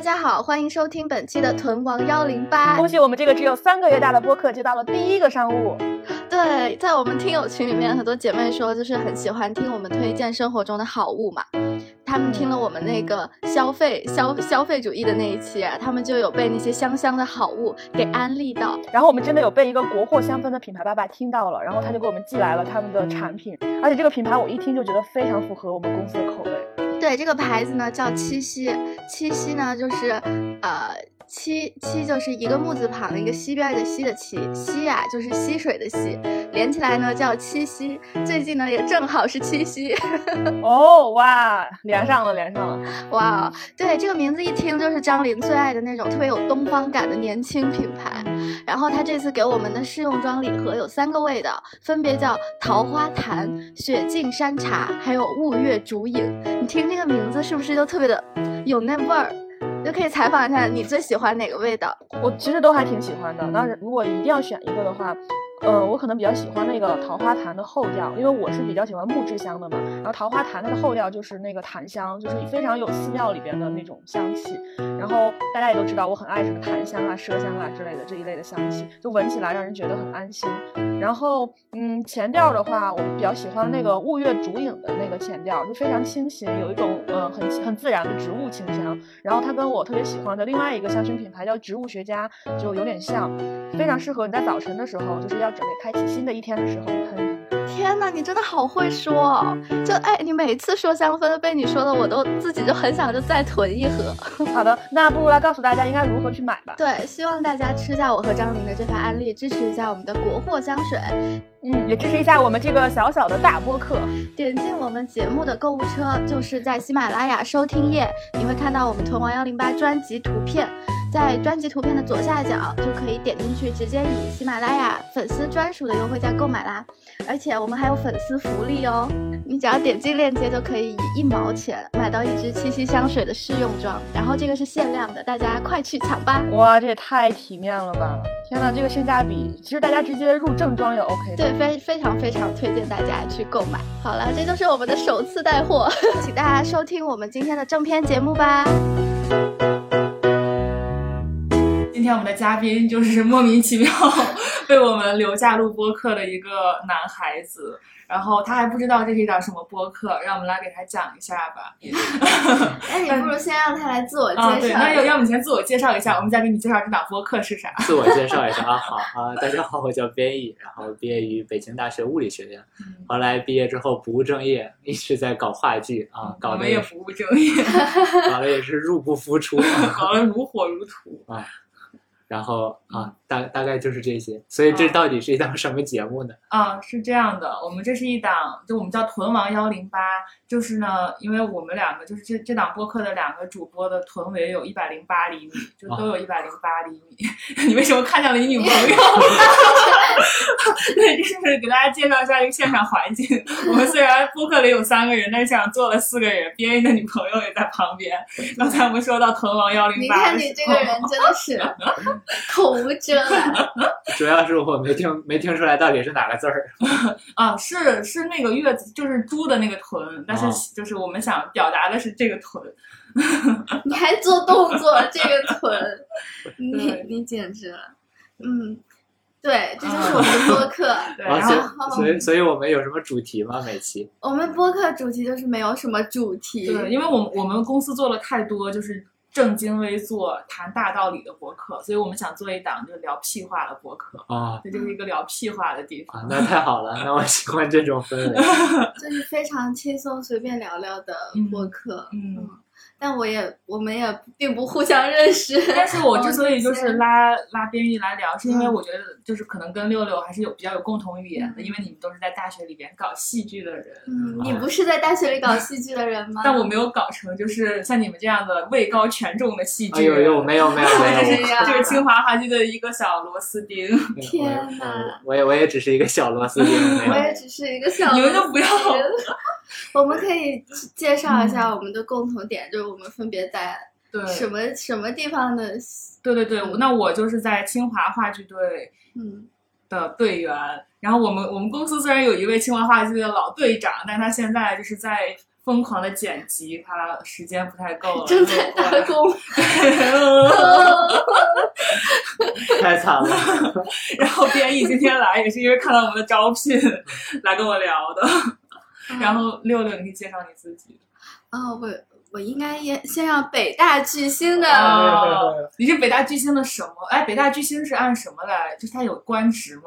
大家好，欢迎收听本期的屯王幺零八。恭喜我们这个只有三个月大的播客接到了第一个商务。对，在我们听友群里面，很多姐妹说就是很喜欢听我们推荐生活中的好物嘛。他们听了我们那个消费消消费主义的那一期啊，他们就有被那些香香的好物给安利到。然后我们真的有被一个国货香氛的品牌爸爸听到了，然后他就给我们寄来了他们的产品，而且这个品牌我一听就觉得非常符合我们公司的口味。对，这个牌子呢叫七夕，七夕呢就是呃。七七就是一个木字旁，一个西边的西的七，溪呀就是溪水的溪，连起来呢叫七夕。最近呢也正好是七夕。哦哇，连上了，连上了。哇，对，这个名字一听就是张琳最爱的那种特别有东方感的年轻品牌。然后他这次给我们的试用装礼盒有三个味道，分别叫桃花潭、雪净山茶，还有雾月竹影。听这个名字是不是就特别的有那味儿？就可以采访一下你最喜欢哪个味道？我其实都还挺喜欢的。那如果一定要选一个的话，呃，我可能比较喜欢那个桃花潭的后调，因为我是比较喜欢木质香的嘛。然后桃花潭它的后调就是那个檀香，就是非常有寺庙里边的那种香气。然后大家也都知道，我很爱什么檀香啊、麝香啊之类的这一类的香气，就闻起来让人觉得很安心。然后，嗯，前调的话，我比较喜欢那个雾月竹影的那个前调，就非常清新，有一种呃很很自然的植物清香。然后它跟我特别喜欢的另外一个香薰品牌叫植物学家，就有点像，非常适合你在早晨的时候，就是要。准备开启新的一天的时候喷。天哪，你真的好会说！就哎，你每次说香氛被你说的，我都自己就很想就再囤一盒。好的，那不如来告诉大家应该如何去买吧。对，希望大家吃下我和张琳的这番安利，支持一下我们的国货香水。嗯，也支持一下我们这个小小的大播客。点进我们节目的购物车，就是在喜马拉雅收听页，你会看到我们囤王幺零八专辑图片。在专辑图片的左下角就可以点进去，直接以喜马拉雅粉丝专属的优惠价购买啦！而且我们还有粉丝福利哦，你只要点击链接就可以以一毛钱买到一支七夕香水的试用装，然后这个是限量的，大家快去抢吧！哇，这也太体面了吧！天呐，这个性价比，其实大家直接入正装也 OK。对，非非常非常推荐大家去购买。好了，这就是我们的首次带货，请大家收听我们今天的正片节目吧。今天我们的嘉宾就是莫名其妙被我们留下录播客的一个男孩子。然后他还不知道这是一档什么播客，让我们来给他讲一下吧。那你不如先让他来自我介绍。啊，对，那要要不你先自我介绍一下，我们再给你介绍这档播客是啥。自我介绍一下啊，好啊，大家好，我叫边毅，然后毕业于北京大学物理学院，后来毕业之后不务正业，一直在搞话剧啊，搞的也不务正业，搞的也是入不敷出，搞得如火如荼啊。然后啊，大大概就是这些，所以这到底是一档什么节目呢？啊，是这样的，我们这是一档，就我们叫屯王幺零八，就是呢，因为我们两个就是这这档播客的两个主播的臀围有一百零八厘米，就都有一百零八厘米。你为什么看向了你女朋友？对，就是给大家介绍一下一个现场环境。我们虽然播客里有三个人，但是现场坐了四个人，别人的女朋友也在旁边。刚才我们说到屯王幺零八，你看你这个人真的是。口无遮拦，主要是我没听没听出来到底是哪个字儿 啊？是是那个月子，就是猪的那个臀，但是就是我们想表达的是这个臀。你还做动作，这个臀，你你简直了，嗯，对，这就是我们的播客。然后，所以所以我们有什么主题吗？每期我们播客主题就是没有什么主题，对，因为我们我们公司做了太多，就是。正襟危坐、谈大道理的博客，所以我们想做一档就是聊屁话的博客啊，这就是一个聊屁话的地方。那太好了，那我喜欢这种氛围，就是非常轻松、随便聊聊的博客，嗯。但我也，我们也并不互相认识。但是我之所以就是拉拉边玉来聊，是因为我觉得就是可能跟六六还是有比较有共同语言的，因为你们都是在大学里边搞戏剧的人。嗯，你不是在大学里搞戏剧的人吗？但我没有搞成就是像你们这样的位高权重的戏剧。有有没有没有没有，这是清华话剧的一个小螺丝钉。天哪！我也我也只是一个小螺丝钉。我也只是一个小。你们就不要。我们可以介绍一下我们的共同点，就是我们分别在什么什么地方的？对对对，那我就是在清华话剧队嗯的队员。然后我们我们公司虽然有一位清华话剧的老队长，但他现在就是在。疯狂的剪辑，他时间不太够了，正在打工。太惨了。然后编译今天来也是因为看到我们的招聘来跟我聊的。然后六六，你可以介绍你自己。哦，我我应该也先让北大巨星的。哦，你是北大巨星的什么？哎，北大巨星是按什么来？就是他有官职吗？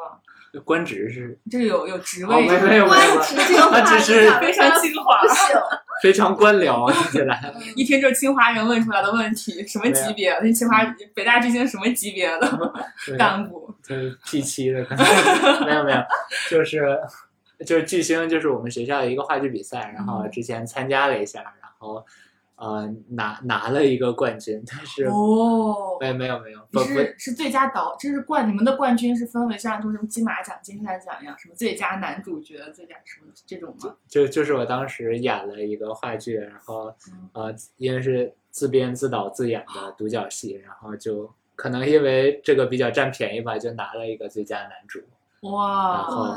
官职是，就是有有职位。没有没有，官职这个 话只是非常清华，非常官僚听起来。一听就是清华人问出来的问题，什么级别？那清华北大巨星什么级别的干部？就是 P 七的，没有没有，就是就是巨星，就是我们学校的一个话剧比赛，然后之前参加了一下，然后。呃，拿拿了一个冠军，但是哦，没有没有没有，是是最佳导，这是冠，你们的冠军是分为像什么金马奖、金像奖一样，什么最佳男主角、最佳什么这种吗？就就是我当时演了一个话剧，然后呃，因为是自编自导自演的独角戏，然后就可能因为这个比较占便宜吧，就拿了一个最佳男主。哇，然后。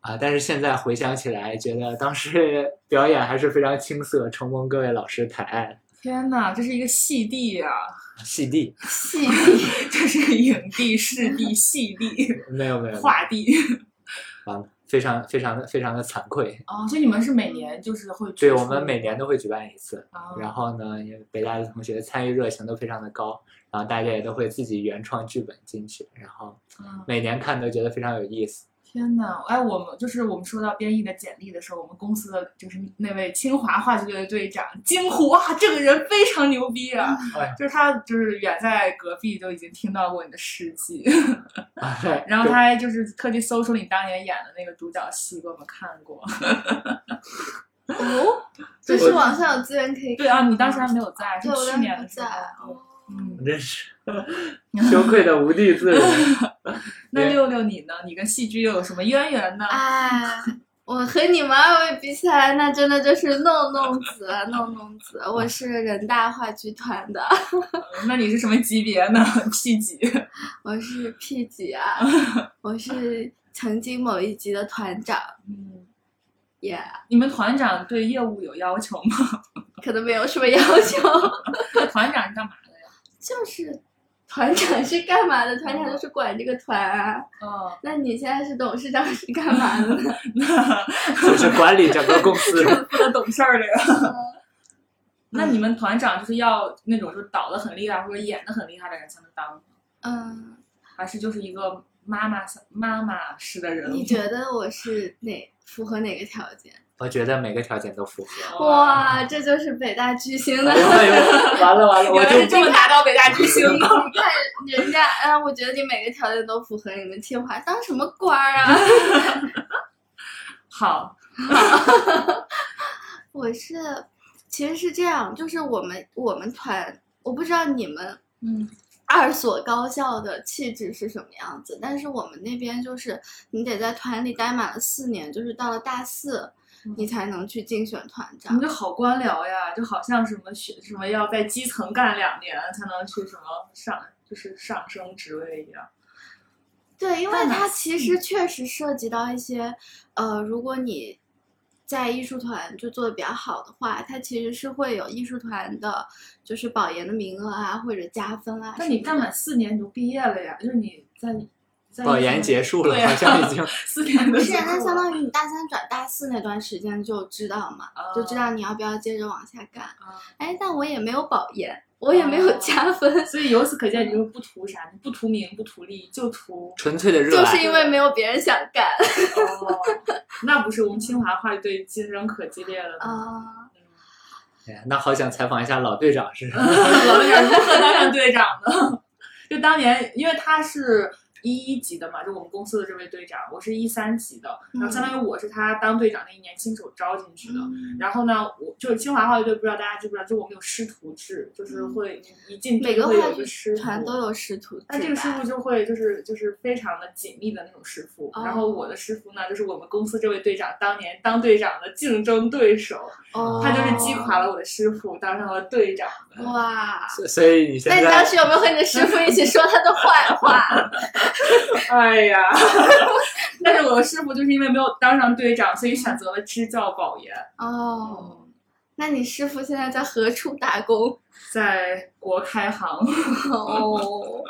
啊！但是现在回想起来，觉得当时 表演还是非常青涩，承蒙各位老师抬爱。天哪，这是一个戏帝呀！戏帝，戏帝，这是影帝、视帝、戏帝，没有没有，画帝。啊，非常非常的非常的惭愧。哦，所以你们是每年就是会？对，我们每年都会举办一次。然后呢，因为北大的同学参与热情都非常的高，然后大家也都会自己原创剧本进去，然后每年看都觉得非常有意思。天呐，哎，我们就是我们说到编译的简历的时候，我们公司的就是那位清华话剧队的队长惊呼：“哇，这个人非常牛逼啊！”就是他，就是远在隔壁都已经听到过你的事迹，然后他还就是特地搜出你当年演的那个独角戏给我们看过。哦，就是网上有资源可以对啊，你当时还没有在，是去年的时候。嗯，真是 羞愧的无地自容。那六六你呢？你跟戏剧又有什么渊源呢？哎，我和你们二位比起来，那真的就是弄弄子，弄弄子。我是人大话剧团的。那你是什么级别呢？P 几？我是 P 几啊？我是曾经某一级的团长。嗯，Yeah。你们团长对业务有要求吗？可能没有什么要求。团长是干嘛的呀？就是团长是干嘛的？团长就是管这个团啊。哦。那你现在是董事长是干嘛的呢？就是管理整个公司。负责懂事儿的呀。那你们团长就是要那种就是导的很厉害或者演的很厉害的人才能当？嗯。还是就是一个妈妈妈妈式的人？你觉得我是哪符合哪个条件？我觉得每个条件都符合。哇，这就是北大巨星的。完了 完了，我就这么拿到北大巨星的。你看人家，嗯，我觉得你每个条件都符合，你们清华当什么官儿啊？好，我是，其实是这样，就是我们我们团，我不知道你们，嗯，二所高校的气质是什么样子，但是我们那边就是你得在团里待满了四年，就是到了大四。你才能去竞选团长，你就好官僚呀，就好像什么学什么要在基层干两年才能去什么上，就是上升职位一样。对，因为它其实确实涉及到一些，呃，如果你在艺术团就做的比较好的话，它其实是会有艺术团的，就是保研的名额啊，或者加分啊。那你干满四年你就毕业了呀？就是你在。保研结束了，好像已经 四年。不是，那相当于你大三转大四那段时间就知道嘛，就知道你要不要接着往下干。哎，但我也没有保研，我也没有加分，所以由此可见，你就不图啥，你不图名，不图利，就图纯粹的热爱。就是因为没有别人想干。哦，那不是我们清华话剧队竞争可激烈了啊！哎，那好想采访一下老队长是？老队长如何当上队长的？就当年，因为他是。一一级的嘛，就我们公司的这位队长，我是一三级的，然后相当于我是他当队长那一年亲手招进去的。然后呢，我就是清华话剧队，不知道大家知不知道，就我们有师徒制，就是会一进每个会有个师徒，团都有师徒。那这个师傅就会就是就是非常的紧密的那种师傅。然后我的师傅呢，就是我们公司这位队长当年当队长的竞争对手，他就是击垮了我的师傅，当上了队长。哇！所以你现在，那你当时有没有和你的师傅一起说他的坏话？哎呀，但是我的师傅就是因为没有当上队长，所以选择了支教保研。哦，那你师傅现在在何处打工？在国开行。哦，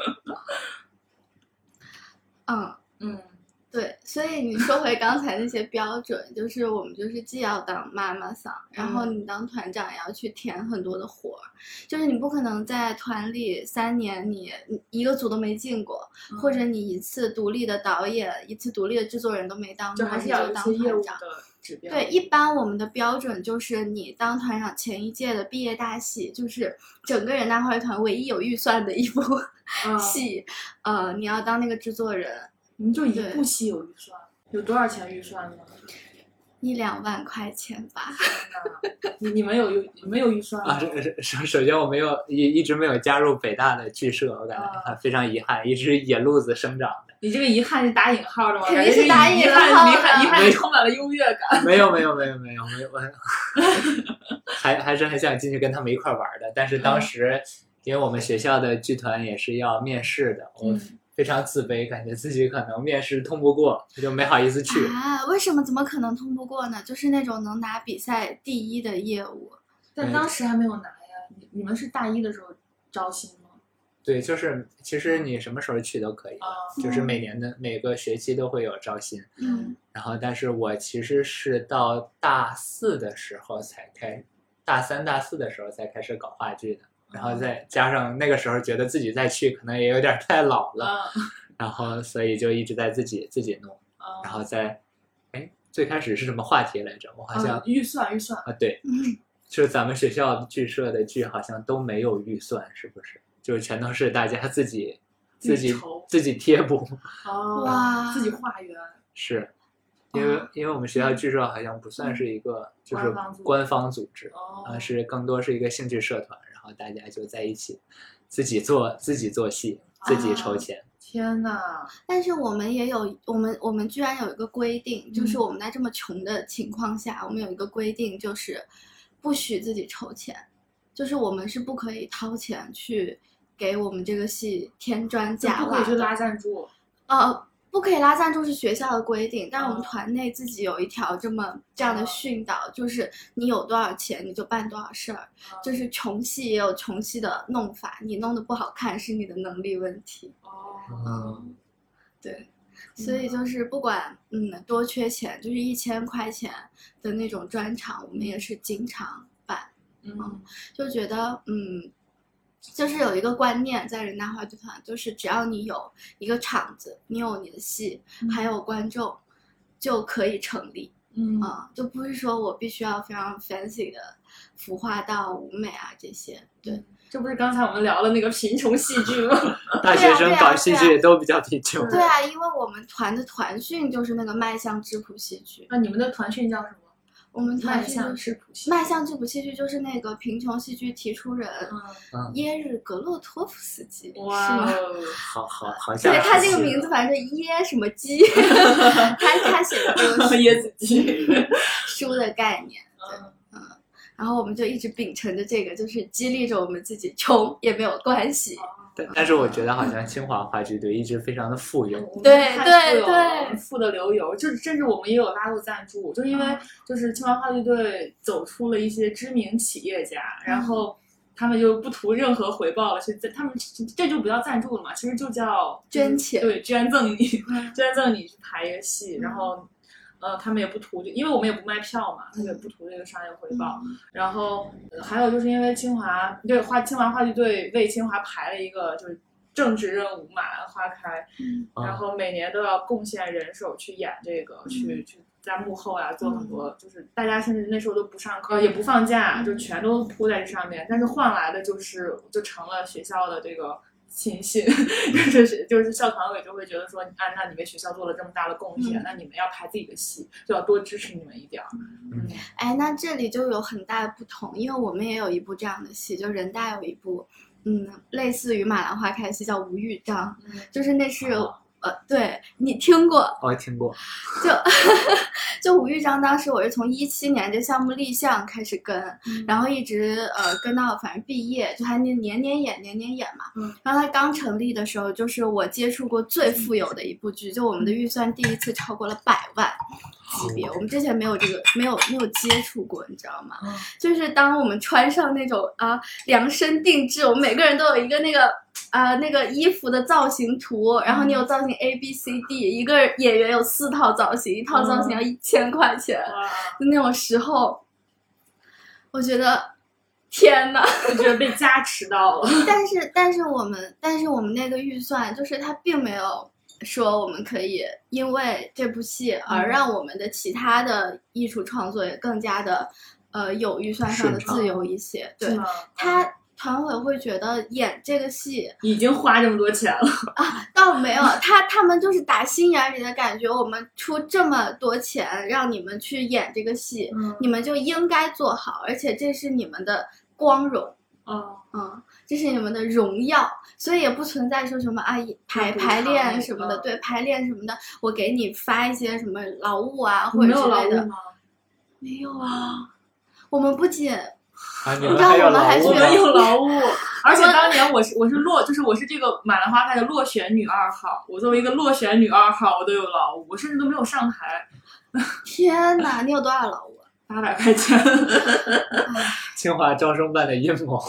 嗯。嗯，对，所以你说回刚才那些标准，就是我们就是既要当妈妈桑，然后你当团长也要去填很多的活儿，就是你不可能在团里三年你你一个组都没进过，或者你一次独立的导演、一次独立的制作人都没当过，就还是要当团长。指。标。对，一般我们的标准就是你当团长前一届的毕业大戏，就是整个人大话剧团唯一有预算的一部 嗯。戏，呃，你要当那个制作人，你们就一对部戏有预算，有多少钱预算呢？一两万块钱吧。你你们有有你们有预算吗？啊，首首首先我没有一一直没有加入北大的剧社，我感觉啊非常遗憾，一直野路子生长的。你这个遗憾是打引号的吗？肯定是打引，号的遗憾，遗憾充满了优越感。没有没有没有没有没有，还还是很想进去跟他们一块儿玩的。但是嗯当时，因为我们学校的剧团也是要面试的，我嗯非常自卑，感觉自己可能面试通不过，他就没好意思去。啊，为什么？怎么可能通不过呢？就是那种能拿比赛第一的业务。但当时还没有拿呀。你你们是大一的时候招新吗？对，就是其实你什么时候去都可以，啊，就是每年的每个学期都会有招新。嗯然后，但是我其实是到大四的时候才开，大三、大四的时候才开始搞话剧的。然后再加上那个时候觉得自己再去可能也有点太老了，啊然后所以就一直在自己自己弄。啊，然后再，哎，最开始是什么话题来着？我好像啊预算预算，啊，对，嗯，就是咱们学校剧社的剧好像都没有预算，是不是？就全都是大家自己自己自己贴补，哦，哇自己化缘，是。因为哦因为我们学校剧社好像不算是一个就是官方组织啊，是更多是一个兴趣社团，然后大家就在一起，自己做自己做戏，自己筹啊钱。天呐，但是我们也有，我们我们居然有一个规定，就是嗯我们在这么穷的情况下，我们有一个规定，就是不许自己筹钱，就是我们是不可以掏钱去给我们这个戏添砖就加瓦的。不可以去拉赞助，呃，不可以拉赞助是学校的规定，但是我们哦团内自己有一条这么这样的哦训导，就是你有多少钱你就办多少事儿，就是穷戏也有穷戏的弄法，你弄得不好看是你的能力问题。哦，嗯，对，所以就是不管嗯多缺钱，就是一千块钱的那种专场，我们也是经常办，嗯就觉得嗯。就是有一个观念在人大话剧团，就是只要你有一个场子，你有你的戏，还有观众，就可以成立嗯啊、就不是说我必须要非常 fancy 的服化道、舞美啊这些。对，这不是刚才我们聊的那个贫穷戏剧吗？大学生搞戏剧都比较贫穷。对啊，因为我们团的团训就是那个迈向质朴戏剧，那你们的团训叫什么？我们团迈向训就是质朴戏剧迈向质朴戏剧，就是那个贫穷戏剧提出人嗯，耶日格洛托夫斯基，哇是吗？哦，好好好像对他这个名字，反正是耶什么基，他他写的这个 书椰子鸡，书的概念。嗯然后我们就一直秉承着这个，就是激励着我们自己，穷也没有关系。但但是我觉得好像清华话剧队一直非常的富有。对对对富的流油，就是甚至我们也有拉过赞助，就是因为就是清华话剧队走出了一些知名企业家，然后他们就不图任何回报了，去在他们这就不叫赞助了嘛，其实就叫捐钱对，捐赠你，嗯。捐赠你去排一个戏，然后。呃，他们也不图这，因为我们也不卖票嘛，他们也不图这个商业回报。嗯然后呃还有就是因为清华对话清华话剧队为清华排了一个就是政治任务马兰花开，然后每年都要贡献人手去演这个，去去在幕后啊做很多，就是大家甚至那时候都不上课，也不放假，就全都扑在这上面，但是换来的就是就成了学校的这个。亲信 就是就是校团委就会觉得说，啊，那你为学校做了这么大的贡献，嗯。那你们要排自己的戏，就要多支持你们一点儿。嗯。哎，那这里就有很大的不同，因为我们也有一部这样的戏，就人大有一部，嗯，类似于马兰花开的戏叫《吴玉章》，就是那是、哦呃，对你听过，我听过，就 就吴玉章，当时我是从一七年这项目立项开始跟，然后一直呃跟到反正毕业，就还年年年演年年演嘛。嗯然后他刚成立的时候，就是我接触过最富有的一部剧，就我们的预算第一次超过了百万，级别，我们之前没有这个，没有没有接触过，你知道吗？嗯就是当我们穿上那种啊量身定制，我们每个人都有一个那个啊那个衣服的造型图，然后你有造型 A B C D，一个演员有四套造型，一套造型要一千块钱，哇，就那种时候，我觉得天呐！我觉得被加持到了。但是但是我们但是我们那个预算就是它并没有说我们可以因为这部戏而嗯让我们的其他的艺术创作也更加的呃有预算上的自由一些。对？他团委会觉得演这个戏已经花这么多钱了啊，倒没有，他他们就是打心眼里的感觉，我们出这么多钱让你们去演这个戏，嗯你们就应该做好，而且这是你们的光荣。哦，嗯，这是你们的荣耀，所以也不存在说什么啊排排练什么的，嗯对排练什么的，我给你发一些什么劳务啊或者没有劳之类的，务吗？没有啊。我们不仅啊，你你知道我们还去我们劳务吗？有劳务，而且当年我是我是落，就是我是这个满兰花开的落选女二号。我作为一个落选女二号，我都有劳务，我甚至都没有上台，天哪，你有多少劳务啊？八百块钱。清华招生办的阴谋。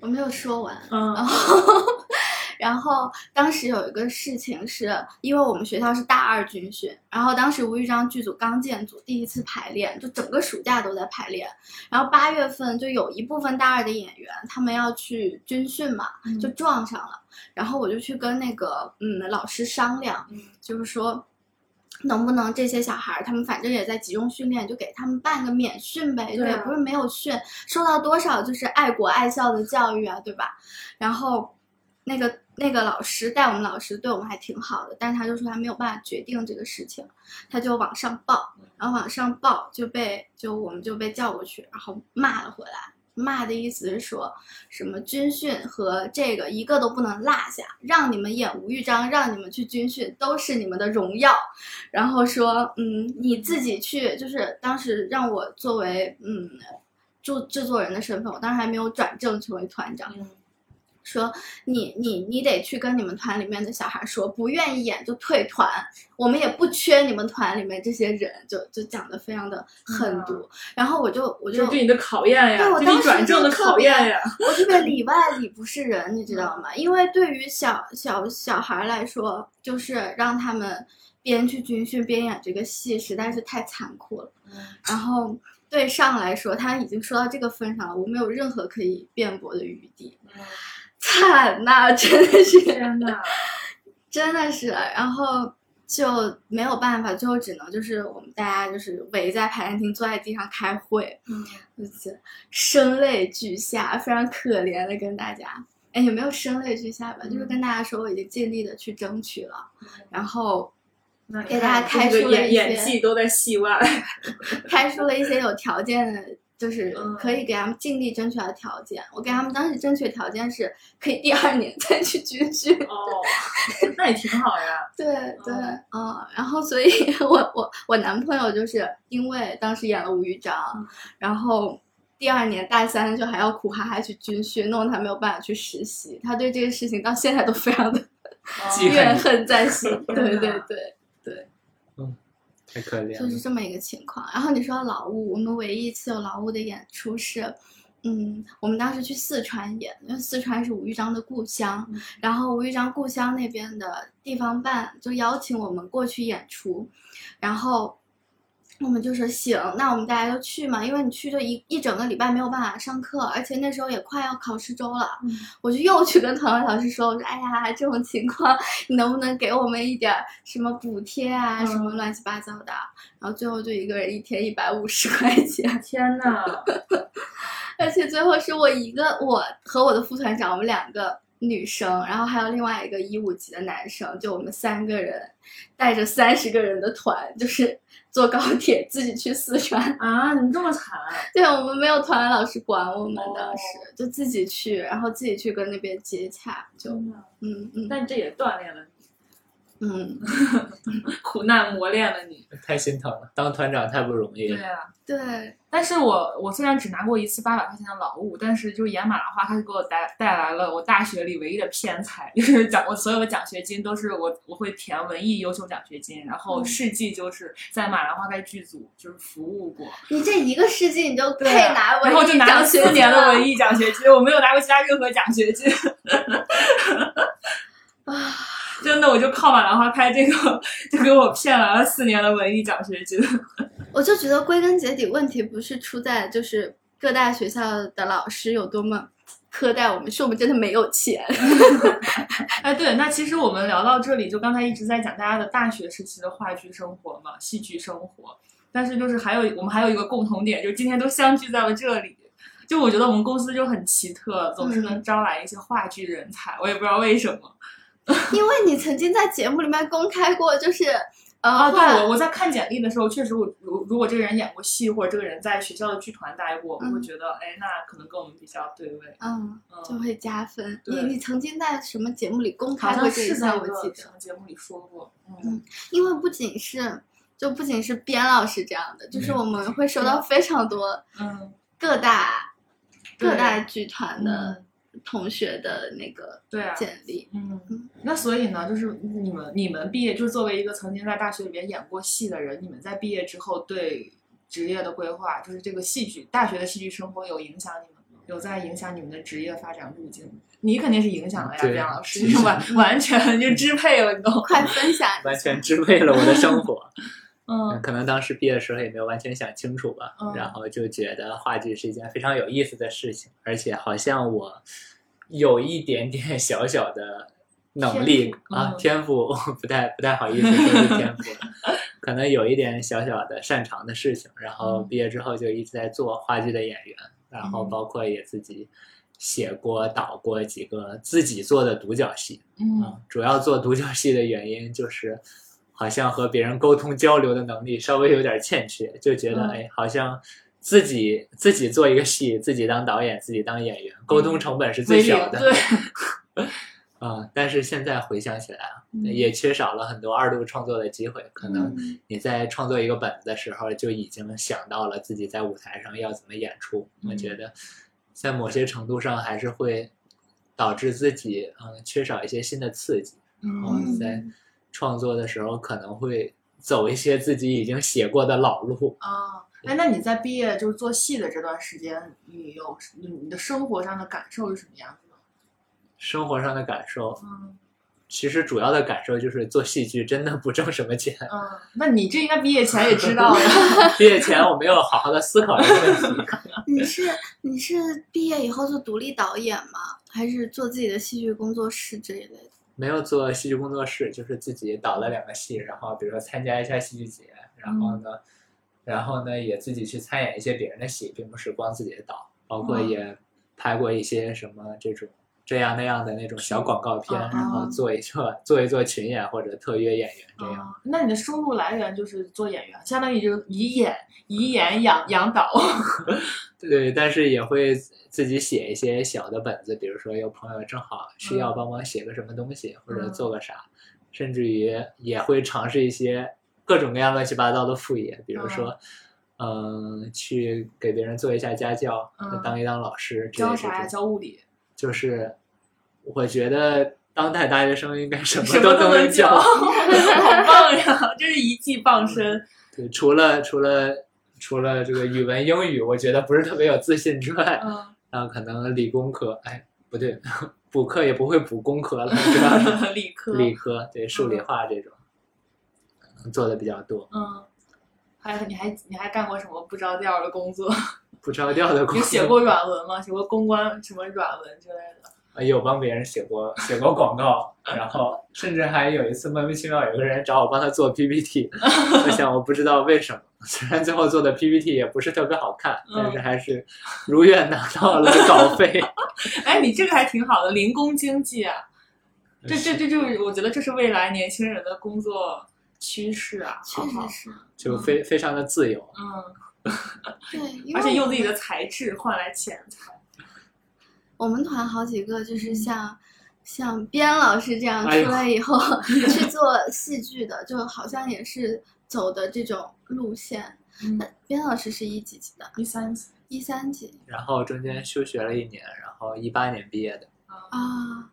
我没有说完。嗯然后，然后当时有一个事情是，因为我们学校是大二军训，然后当时吴玉章剧组刚建组，第一次排练，就整个暑假都在排练。然后八月份就有一部分大二的演员，他们要去军训嘛，嗯就撞上了。然后我就去跟那个嗯老师商量，嗯就是说。能不能这些小孩儿，他们反正也在集中训练，就给他们办个免训呗，对啊也不是没有训，受到多少就是爱国爱校的教育啊，对吧？然后那个那个老师带我们老师对我们还挺好的，但是他就说他没有办法决定这个事情，他就往上报，然后往上报就被就我们就被叫过去，然后骂了回来。骂的意思是说什么军训和这个一个都不能落下，让你们演吴玉章，让你们去军训都是你们的荣耀。然后说，嗯，你自己去，就是当时让我作为嗯制制作人的身份，我当时还没有转正成为团长，说你你你得去跟你们团里面的小孩说，不愿意演就退团，我们也不缺你们团里面这些人，就就讲的非常的狠毒。然后我就我就就是对你的考验呀，对我当时转正的就考验呀。我特别里外里不是人，你知道吗？因为对于小小小孩来说，就是让他们边去军训边演这个戏，实在是太残酷了。然后对上来说，他已经说到这个份上了，我没有任何可以辩驳的余地，惨呐、真的是，天呐，真的是，然后。就没有办法，最后只能就是我们大家就是围在排练厅，坐在地上开会，嗯就是声泪俱下，非常可怜的跟大家，哎，也没有声泪俱下吧，就是跟大家说我已经尽力的去争取了，然后给大家开出了一演演技都在戏外。开出了一些有条件的，就是嗯可以给他们尽力争取的条件。我给他们当时争取的条件是可以第二年再去军训。哦，那也挺好呀。对对，哦嗯，然后所以 我我我男朋友就是因为当时演了吴玉章，嗯然后第二年大三就还要苦哈哈去军训，弄得他没有办法去实习。他对这个事情到现在都非常的怨恨在心。对对对哪对，太可怜了。就是这么一个情况。然后你说到劳务，我们唯一一次有劳务的演出是。嗯，我们当时去四川演，因为四川是吴玉章的故乡，嗯然后吴玉章故乡那边的地方办就邀请我们过去演出，然后我们就说行，那我们大家就去嘛，因为你去就一一整个礼拜没有办法上课，而且那时候也快要考试周了，嗯。我就又去跟团委老师说，我说哎呀，这种情况你能不能给我们一点儿什么补贴啊，什么嗯。乱七八糟的，然后最后就一个人一天一百五十块钱，天呐，而且最后是我一个我和我的副团长，我们两个女生，然后还有另外一个一五级的男生，就我们三个人带着三十个人的团，就是坐高铁自己去四川。啊，你们这么惨，对我们没有团委老师管我们，哦当时就自己去，然后自己去跟那边接洽，就。嗯嗯，但这也锻炼了你。嗯，苦难磨练了你。太心疼了，当团长太不容易了。对啊，对，但是我我虽然只拿过一次八百块钱的劳务，但是就是演马兰花，他就给我带带来了我大学里唯一的偏财，就是奖我所有的奖学金都是我我会填文艺优秀奖学金，然后嗯事迹就是在马兰花开剧组就是服务过，你这一个世纪你就配拿文然后就拿了艺奖学四年的文艺奖学金，我没有拿过其他任何奖学金。啊！真的，我就靠马兰花拍这个，就给我骗来了四年的文艺奖学金。我就觉得归根结底问题不是出在就是各大学校的老师有多么苛待我们，是我们真的没有钱。哎，对，那其实我们聊到这里，就刚才一直在讲大家的大学时期的话剧生活嘛，戏剧生活。但是就是还有我们还有一个共同点，就是今天都相聚在了这里。就我觉得我们公司就很奇特，总是能招来一些话剧人才，我也不知道为什么。因为你曾经在节目里面公开过，就是呃，啊，对我我在看简历的时候，确实我如如果这个人演过戏，或者这个人在学校的剧团待过，我会嗯觉得，哎，那可能跟我们比较对位。嗯，就嗯，会加分。你你曾经在什么节目里公开过这一像是在项？一个什我记得，么节目里说过。嗯嗯因为不仅是就不仅是边老师这样的，就是嗯我们会收到非常多嗯，各大各大剧团的嗯同学的那个对啊。简历。嗯嗯，那所以呢，就是你们你们毕业，就是作为一个曾经在大学里面演过戏的人，你们在毕业之后对职业的规划，就是这个戏剧大学的戏剧生活有影响你们吗？有在影响你们的职业发展路径吗？你肯定是影响了呀，对边老师，你完完全就支配了，你都。快分享一下。完全支配了我的生活。嗯可能当时毕业的时候也没有完全想清楚吧，嗯然后就觉得话剧是一件非常有意思的事情，而且好像我有一点点 小小的能力啊，嗯。天赋 不太不太好意思说是天赋，可能有一点小小的擅长的事情，然后嗯。毕业之后就一直在做话剧的演员，然后嗯。包括也自己写过导过几个自己做的独角戏，嗯。啊，主要做独角戏的原因就是，好像和别人沟通交流的能力稍微有点欠缺，就觉得、嗯。哎，好像自己自己做一个戏，自己当导演，自己当演员，沟通成本是最小的。对，啊、但是现在回想起来也缺少了很多二度创作的机会。可能嗯你在创作一个本子的时候，就已经想到了自己在舞台上要怎么演出。我嗯觉得，在某些程度上还是会导致自己嗯缺少一些新的刺激。然后嗯在创作的时候可能会走一些自己已经写过的老路。啊，哎，那你在毕业就是做戏的这段时间，你有你你的生活上的感受是什么样子的？生活上的感受，嗯其实主要的感受就是做戏剧真的不挣什么钱。嗯，那你这应该毕业前也知道了。毕业前我没有好好的思考这个问题。你是你是毕业以后做独立导演吗？还是做自己的戏剧工作室这一类的？没有做戏剧工作室，就是自己导了两个戏，然后比如说参加一下戏剧节，然后呢，然后呢也自己去参演一些别人的戏，并不是光自己的导，包括嗯也拍过一些什么这种这样那样的那种小广告片，嗯然后做一做做一做群演或者特约演员这样。啊，那你的收入来源就是做演员，相当于就以演以演养养导。对，但是也会自己写一些小的本子，比如说有朋友正好需要帮忙写个什么东西，或者嗯做个啥，甚至于也会尝试一些各种各样乱七八糟的副业，比如说，嗯、去给别人做一下家教，嗯当一当老师教啥。教物理，就是我觉得当代大学生应该 什么都都能教。好棒呀！就是一技傍身。对，除了除了除了这个语文、英语，我觉得不是特别有自信之外，嗯，然后可能理工科，哎，不对，补课也不会补工科了，理科。理科，对数理化这种，做的比较多，嗯，还有你还你还干过什么不着调的工作？不着调的工作。你写过软文吗？写过公关什么软文之类的？啊 有帮别人写过写过广告，然后甚至还有一次莫名其妙有个人找我帮他做 PPT，我想我不知道为什么，虽然最后做的 PPT 也不是特别好看，但是还是如愿拿到了稿费。哎，你这个还挺好的，零工经济啊，这这这就是我觉得这是未来年轻人的工作趋势啊，确实是，就非非常的自由。嗯，对，因为而且用自己的才智换来钱财。我们团好几个就是像像边老师这样出来以后、去做戏剧的，就好像也是走的这种路线。嗯那边老师是一几级的？一三级一三级然后中间休学了一年，然后一八年毕业的。啊，啊。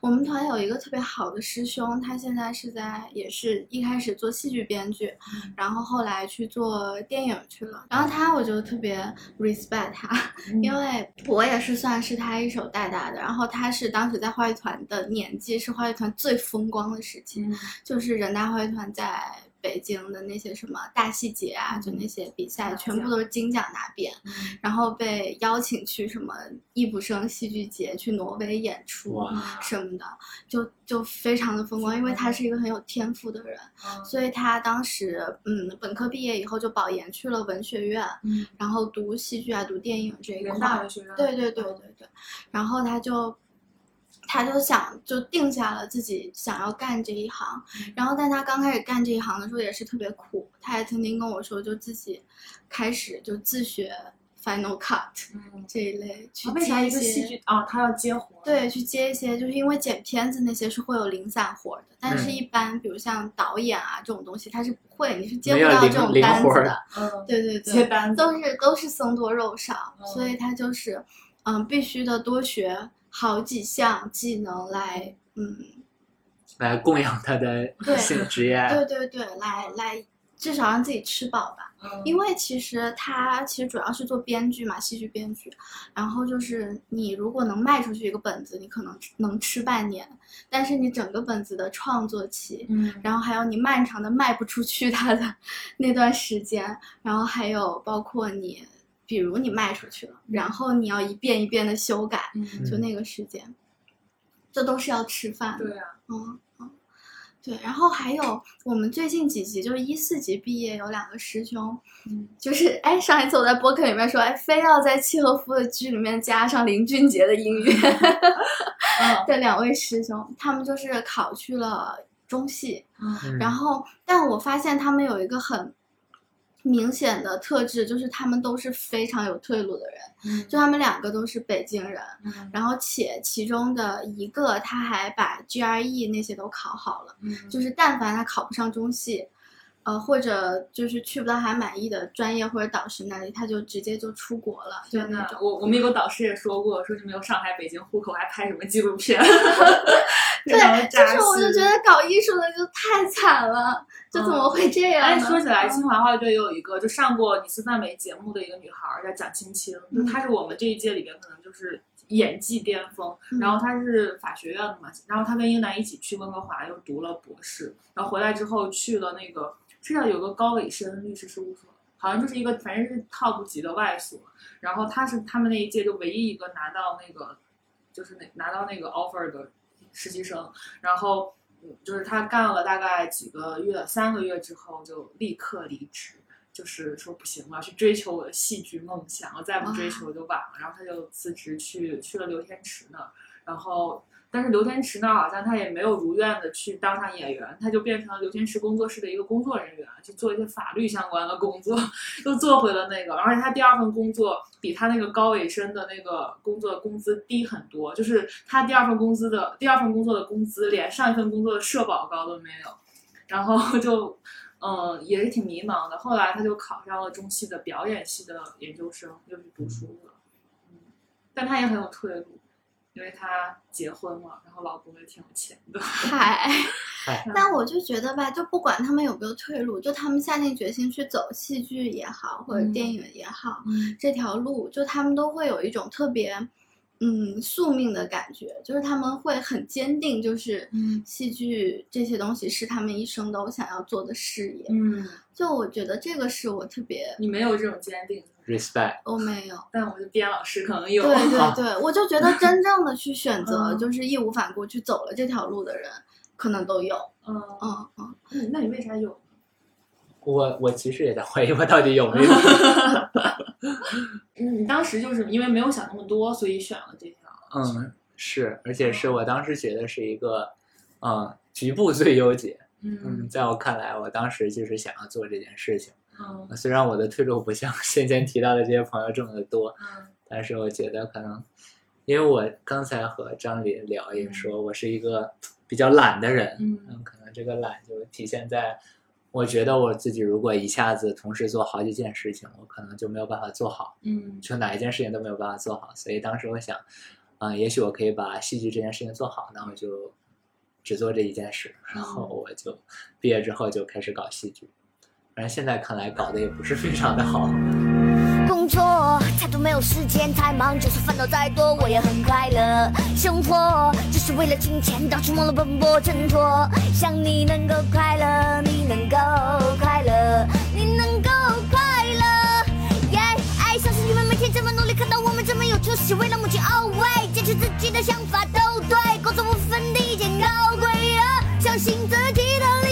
我们团有一个特别好的师兄，他现在是在也是一开始做戏剧编剧，嗯然后后来去做电影去了。然后他我就特别 respect 他，嗯因为我也是算是他一手带大的。然后他是当时在话剧团的年纪是话剧团最风光的时期，嗯就是人大话剧团在北京的那些什么大戏节啊，就那些比赛，全部都是金奖拿遍。嗯。然后被邀请去什么易卜生戏剧节去挪威演出什么的，就就非常的风光，因为他是一个很有天赋的人，嗯。所以他当时嗯本科毕业以后就保研去了文学院，嗯，然后读戏剧啊读电影这一块对对对对对，然后他就。他就想就定下了自己想要干这一行，然后但他刚开始干这一行的时候也是特别苦，他也曾经跟我说，就自己开始就自学 Final Cut 嗯，这一类去接一一个戏些，剧啊，他要接活？对，去接一些，就是因为剪片子那些是会有零散活的，但是嗯。一般比如像导演啊这种东西，他是不会，你是接不到这种单子的，嗯，对对对，接单子都是都是僧多肉少，嗯所以他就是，嗯，必须得多学好几项技能来，嗯，来供养他的对性职业。对对对，来来，至少让自己吃饱吧。嗯因为其实他其实主要是做编剧嘛，戏剧编剧。然后就是你如果能卖出去一个本子，你可能能吃半年，但是你整个本子的创作期，嗯，然后还有你漫长的卖不出去它的 那段时间，然后还有包括你，比如你卖出去了，然后你要一遍一遍的修改，嗯。就那个时间，这都是要吃饭的。对啊，嗯嗯，对，然后还有我们最近几集，就是一四级毕业有两个师兄，嗯。就是 哎上一次我在播客里面说，哎非要在契诃夫的剧里面加上林俊杰的音乐 嗯。的两位师兄，他们就是考去了中戏，然后但我发现他们有一个很。明显的特质就是他们都是非常有退路的人，嗯。就他们两个都是北京人，嗯。然后且其中的一个他还把 GRE 那些都考好了，嗯。就是但凡他考不上中戏，呃，或者就是去不到他满意的专业或者导师那里，他就直接就出国了，就天呐，那种。我我们有个导师也说过，说是没有上海、北京户口，还拍什么纪录片，对，就是我就觉得搞艺术的就太惨了，就怎么会这样哎，呢？说起来，嗯清华话剧队也有一个就上过你是范美节目的一个女孩儿叫蒋青青，就嗯她是我们这一届里边可能就是演技巅峰，嗯然后她是法学院的嘛，然后她跟英男一起去温哥华又读了博士，然后回来之后去了那个是叫有个高伟生律师事务所，好像就是一个反正是 top 级的外所，然后她是他们那一届就唯一一个拿到那个就是那拿到那个 offer 的实习生，然后。嗯就是他干了大概几个月，三个月之后就立刻离职，就是说不行，我要去追求我的戏剧梦想，我再不追求就晚了。然后他就辞职去去了刘天池那儿，然后但是刘天池呢好像他也没有如愿的去当上演员，他就变成了刘天池工作室的一个工作人员，去做一些法律相关的工作，又做回了那个。而且他第二份工作比他那个高伟生的那个工作工资低很多，就是他第二份工资的第二份工作的工资连上一份工作的社保高都没有，然后就。嗯，也是挺迷茫的。后来他就考上了中戏的表演系的研究生，又去读书了。嗯，但他也很有退路，因为他结婚了，然后老公也挺有钱的。嗨，嗨，但我就觉得吧，就不管他们有没有退路，就他们下定决心去走戏剧也好，或者嗯电影也好，嗯这条路，就他们都会有一种特别，嗯，宿命的感觉，就是他们会很坚定，就是嗯戏剧这些东西是他们一生都想要做的事业。嗯，就我觉得这个是我特别，你没有这种坚定，respect，我没有。但我们的编老师可能有。对对对，我就觉得真 正的去选择，嗯就是义无反顾去走了这条路的人，可能都有。嗯嗯嗯，嗯，那你为啥有？我我其实也在怀疑我到底有没有。嗯，你当时就是因为没有想那么多，所以选了这条。嗯，是，而且是我当时觉得是一个，嗯，局部最优解。嗯，嗯在我看来，我当时就是想要做这件事情。嗯虽然我的退路不像 先前提到的这些朋友这么的多，嗯但是我觉得可能因为我刚才和张琳聊也说，我是一个比较懒的人，嗯嗯，可能这个懒就体现在，我觉得我自己如果一下子同时做好几件事情，我可能就没有办法做好，嗯。就哪一件事情都没有办法做好，所以当时我想，啊、也许我可以把戏剧这件事情做好，那我就只做这一件事，然后我就毕业之后就开始搞戏剧，反正现在看来搞得也不是非常的好。工作太多没有时间，太忙，就算烦恼再多，我也很快乐。生活只是为了金钱，到处忙碌奔波挣脱。想你能够快乐，你能够快乐，你能够快乐。耶、爱相信你们每天这么努力，看到我们这么有出息，为了梦想 always 坚持自己的想法都对，工作不分低贱高贵啊，相信自己的力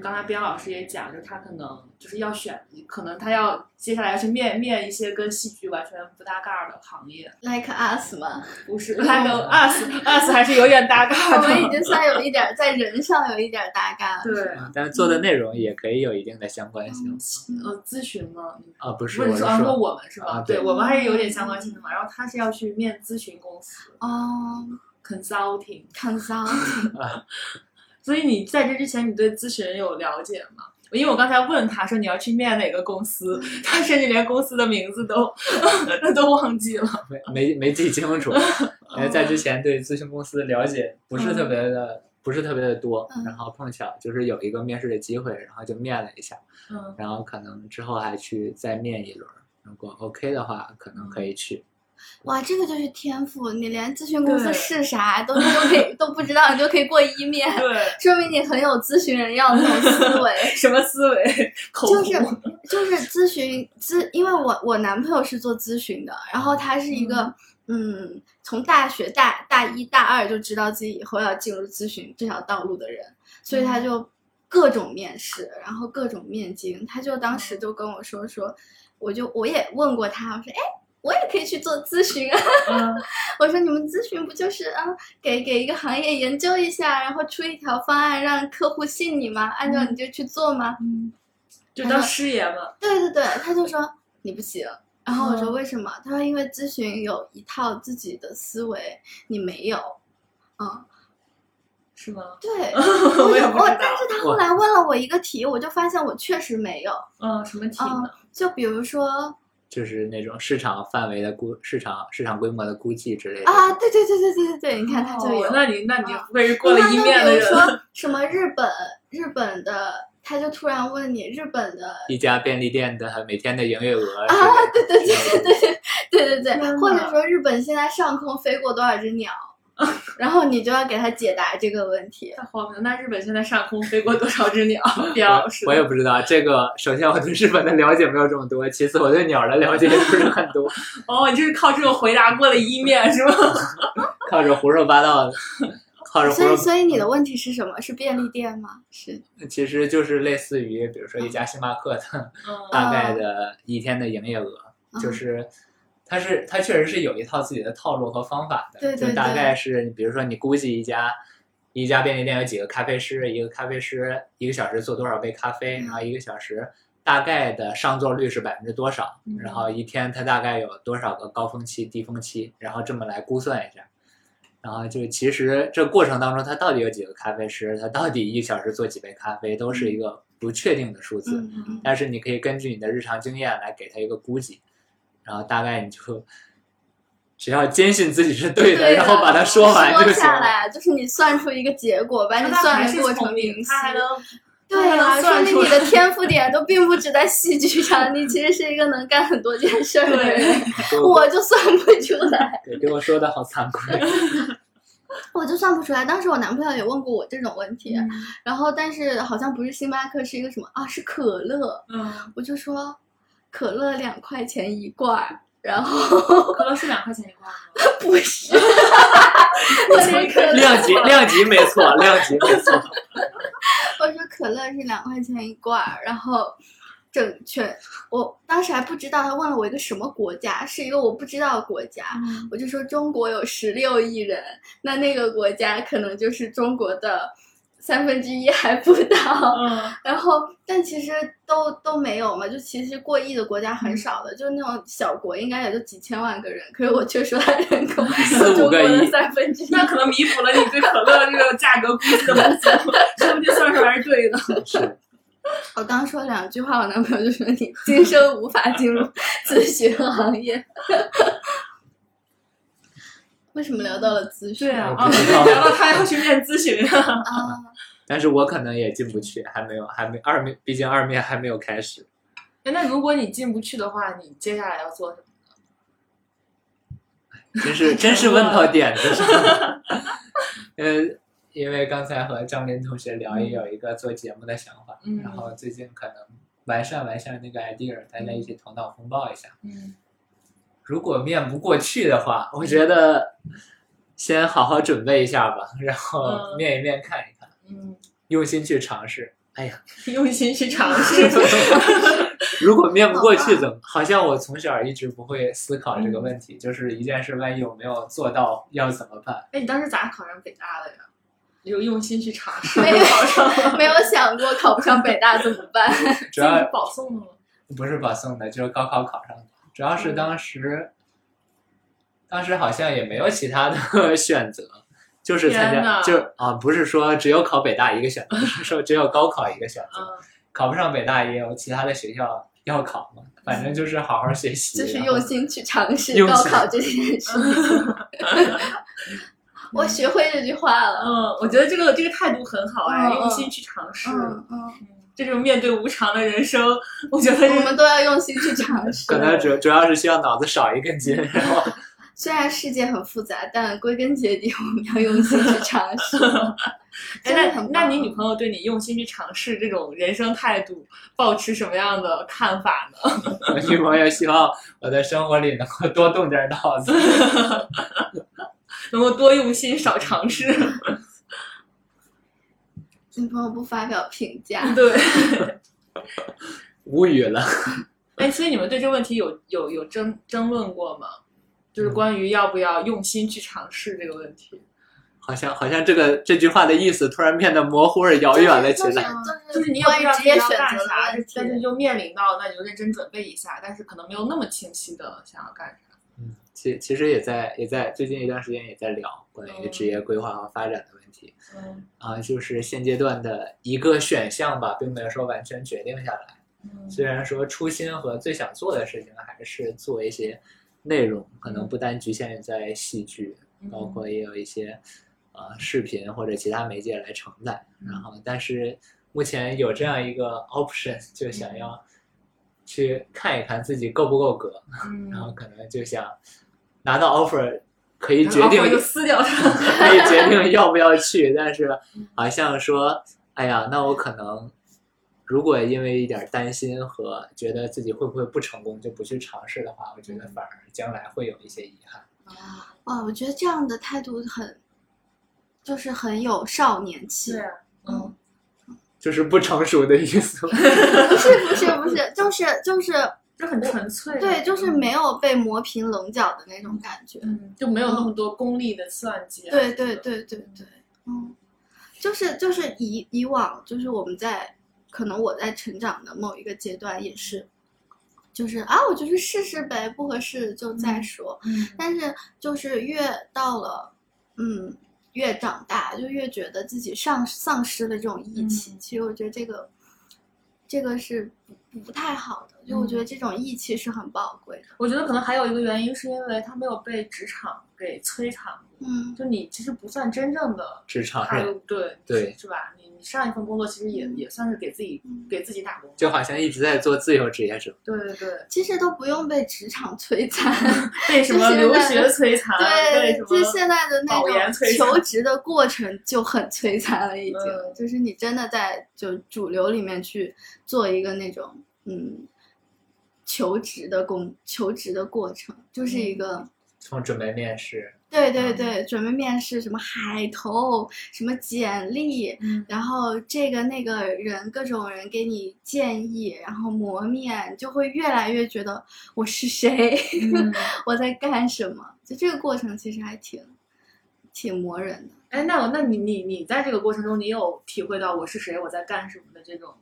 刚才边老师也讲，就是他可能就是要选，可能他要接下来要去面面一些跟戏剧完全不搭嘎儿的行业，like us 吗，不是，like us us 还是有点搭嘎的。我们已经算有一点儿在人上有一点儿大概了。对，嗯但是做的内容也可以有一定的相关性呃，咨询吗？啊，不是，我是说我们是吧？啊对我们还是有点相关性的嘛。然后他是要去面咨询公司哦 consulting，，consult，所以你在这之前，你对咨询有了解吗？因为我刚才问他说你要去面哪个公司，他甚至连公司的名字都 都忘记了。没没没记清楚，因为在之前对咨询公司的了解不是特别的。不是特别的多，嗯然后碰巧就是有一个面试的机会，然后就面了一下，嗯，然后可能之后还去再面一轮，如果 OK 的话，可能可以去。哇，这个就是天赋，你连咨询公司是啥都都可以 都不知道，你就可以过一面，对，说明你很有咨询人要的那种思维。什么思维？口就是就是咨询咨，因为我我男朋友是做咨询的，然后他是一个嗯从大学大大一大二就知道自己以后要进入咨询这条道路的人，所以他就各种面试，然后各种面经，他就当时就跟我说说，我就我也问过他，我说哎。我也可以去做咨询啊！嗯 我说你们咨询不就是啊，给给一个行业研究一下，然后出一条方案让客户信你吗？按照你就去做吗？嗯，就当师爷嘛。对对对，他就说你不行。然后我说嗯为什么？他说因为咨询有一套自己的思维，你没有。嗯，是吗？对。我。我但是他后来问了我一个题，我就发现我确实没有。嗯，什么题嗯呢？，就比如说就是那种市场范围的估市场市场规模的估计之类的啊，对对对对对对对，你看他就有。哦那你那你啊不会是过了一面的？说 什么日本日本的，他就突然问你日本的一家便利店的每天的营业额啊，对对对对对对对对对，或者说日本现在上空飞过多少只鸟，然后你就要给他解答这个问题。太荒谬！那日本现在上空飞过多少只鸟？我也不知道这个。首先，我对日本的了解没有这么多；其次，我对鸟儿的了解也不是很多，哦，你就是靠这个回答过了一面是吗？靠着胡说八道的，靠着胡所以，所以你的问题是什么？是便利店吗？是其实就是类似于，比如说一家星巴克的嗯大概的一天的营业额，嗯就是它是它确实是有一套自己的套路和方法的，对对就大概是比如说你估计一家一家便利店有几个咖啡师，一个咖啡师一个小时做多少杯咖啡，嗯然后一个小时大概的上座率是百分之多少，嗯。然后一天它大概有多少个高峰期、低峰期，然后这么来估算一下。然后就其实这过程当中，它到底有几个咖啡师，它到底一小时做几杯咖啡，都是一个不确定的数字。但是你可以根据你的日常经验来给他一个估计，然后大概你就只要坚信自己是对的，对的然后把它说完就说行了。下来就是你算出一个结果，把你算的过程明，晰。他还能对他啊，说明你的天赋点都并不只在戏剧上，你其实是一个能干很多件事儿的人，我我就算不出来。对给我说的好惭愧。我就算不出来。当时我男朋友也问过我这种问题，嗯然后但是好像不是星巴克，是一个什么啊？是可乐。嗯，我就说可乐两块钱一罐儿，然后可乐是两块钱一罐吗？不是，我说可乐，量级量级没错，量级没错。我说可乐是两块钱一罐儿，然后。整全，我当时还不知道，他问了我一个什么国家，是一个我不知道的国家，嗯我就说中国有十六亿人，那那个国家可能就是中国的三分之一还不到。嗯 然后，但其实都都没有嘛，就其实过亿的国家很少的，就是那种小国应该也就几千万个人，可是我却说它人口中国 的三分之一，那可能弥补了你对可乐这个价格估计的不足，说不定算出来是对的。是我刚说两句话，我男朋友就说你今生无法进入咨询行业。为什么聊到了咨询？对啊，我啊，聊到他要去面咨询啊。啊，但是我可能也进不去，还没有，还没二面，毕竟二面还没有开始。哎那如果你进不去的话，你接下来要做什么呢？真是真是问到点子上了。呃，因为刚才和张林同学聊，也有一个做节目的想法，嗯然后最近可能完善完善那个 idea，大家一起头脑风暴一下。嗯如果面不过去的话，我觉得先好好准备一下吧，然后嗯面一面看一看，嗯，用心去尝试。哎呀，用心去尝试。如果面不过去怎么？好像我从小一直不会思考这个问嗯题，就是一件事万一我没有做到，要怎么办？哎，你当时咋考上北大的呀？有用心去尝试，没有考上，没有想过考不上北大怎么办？主要保送了吗？不是保送的，就是高考考上的。主要嗯是当时，当时好像也没有其他的 选择，就是参加，就啊，不是说只有考北大一个选择，是说只有高考一个选择，嗯，考不上北大也有其他的学校要考嘛，反正就是好好学习，就是用心去尝试高考这件事。我学会这句话了。嗯，我觉得这个这个态度很好哎，嗯嗯用心去尝试。嗯这种面对无常的人生，我觉得我们都要用心去尝 试。可能主主要是需要脑子少一根筋，然后 虽然世界很复杂，但归根结底，我们要用心去尝试。哎，真的那很那你女朋友对你用心去尝试这种人生态度，保持什么样的看法呢？我女朋友希望我在生活里能够多动点脑子。能够多用心，少尝试。女朋友不发表评价，对，无语了。哎，所以你们对这个问题有有有争争论过吗？就是关于要不要用心去尝试这个问题。好像好像这个这句话的意思突然变得模糊而遥远了起来。就是就是你也不知道关于职自己要干业选择的啥但是就面临到那你就认真准备一下，但是可能没有那么清晰的想要干啥。嗯，其其实也在也在最近一段时间也在聊关于职业规划和发展的问题嗯。啊、就是现阶段的一个选项吧，并没有说完全决定下来。嗯。虽然说初心和最想做的事情还是做一些内容，可能不单局限于在戏剧，包括也有一些呃视频或者其他媒介来承载。然后，但是目前有这样一个 option，就想要去看一看自己够不够格，嗯，然后可能就想拿到 offer 可以决定就撕掉它。可以决定要不要去，但是好像说，哎呀，那我可能如果因为一点担心和觉得自己会不会不成功就不去尝试的话，我觉得反而将来会有一些遗憾。哇，我觉得这样的态度很，就是很有少年气。对，嗯就是不成熟的意思。不是不是不是，就是就是就很纯粹。对，就是没有被磨平棱角的那种感觉。嗯，就没有那么多功利的算计啊。对对对对对，嗯，就是就是以以往就是我们在可能我在成长的某一个阶段也是，就是啊，我就去试试呗，不合适就再说。嗯，但是就是越到了，嗯，越长大就越觉得自己丧丧失了这种义气。嗯其实我觉得这个这个是不不太好的，就我觉得这种义气是很宝贵的。我觉得可能还有一个原因，是因为他没有被职场给摧残过。嗯，就你其实不算真正的职场人对对是吧？你你上一份工作其实也嗯也算是给自己嗯给自己打工。就好像一直在做自由职业者。对对对，其实都不用被职场摧残。被什么留学摧残，被对就现在的那种求职的过程就很摧残了，已经。嗯就是你真的在就主流里面去做一个那种嗯求职的工求职的过程，就是一个。从准备面试，对对对，准备面试什么海投，什么简历，嗯然后这个那个人各种人给你建议，然后磨面，就会越来越觉得我是谁，嗯 我在干什么。就这个过程其实还挺挺磨人的。哎，那我那你你你在这个过程中，你有体会到我是谁，我在干什么的这种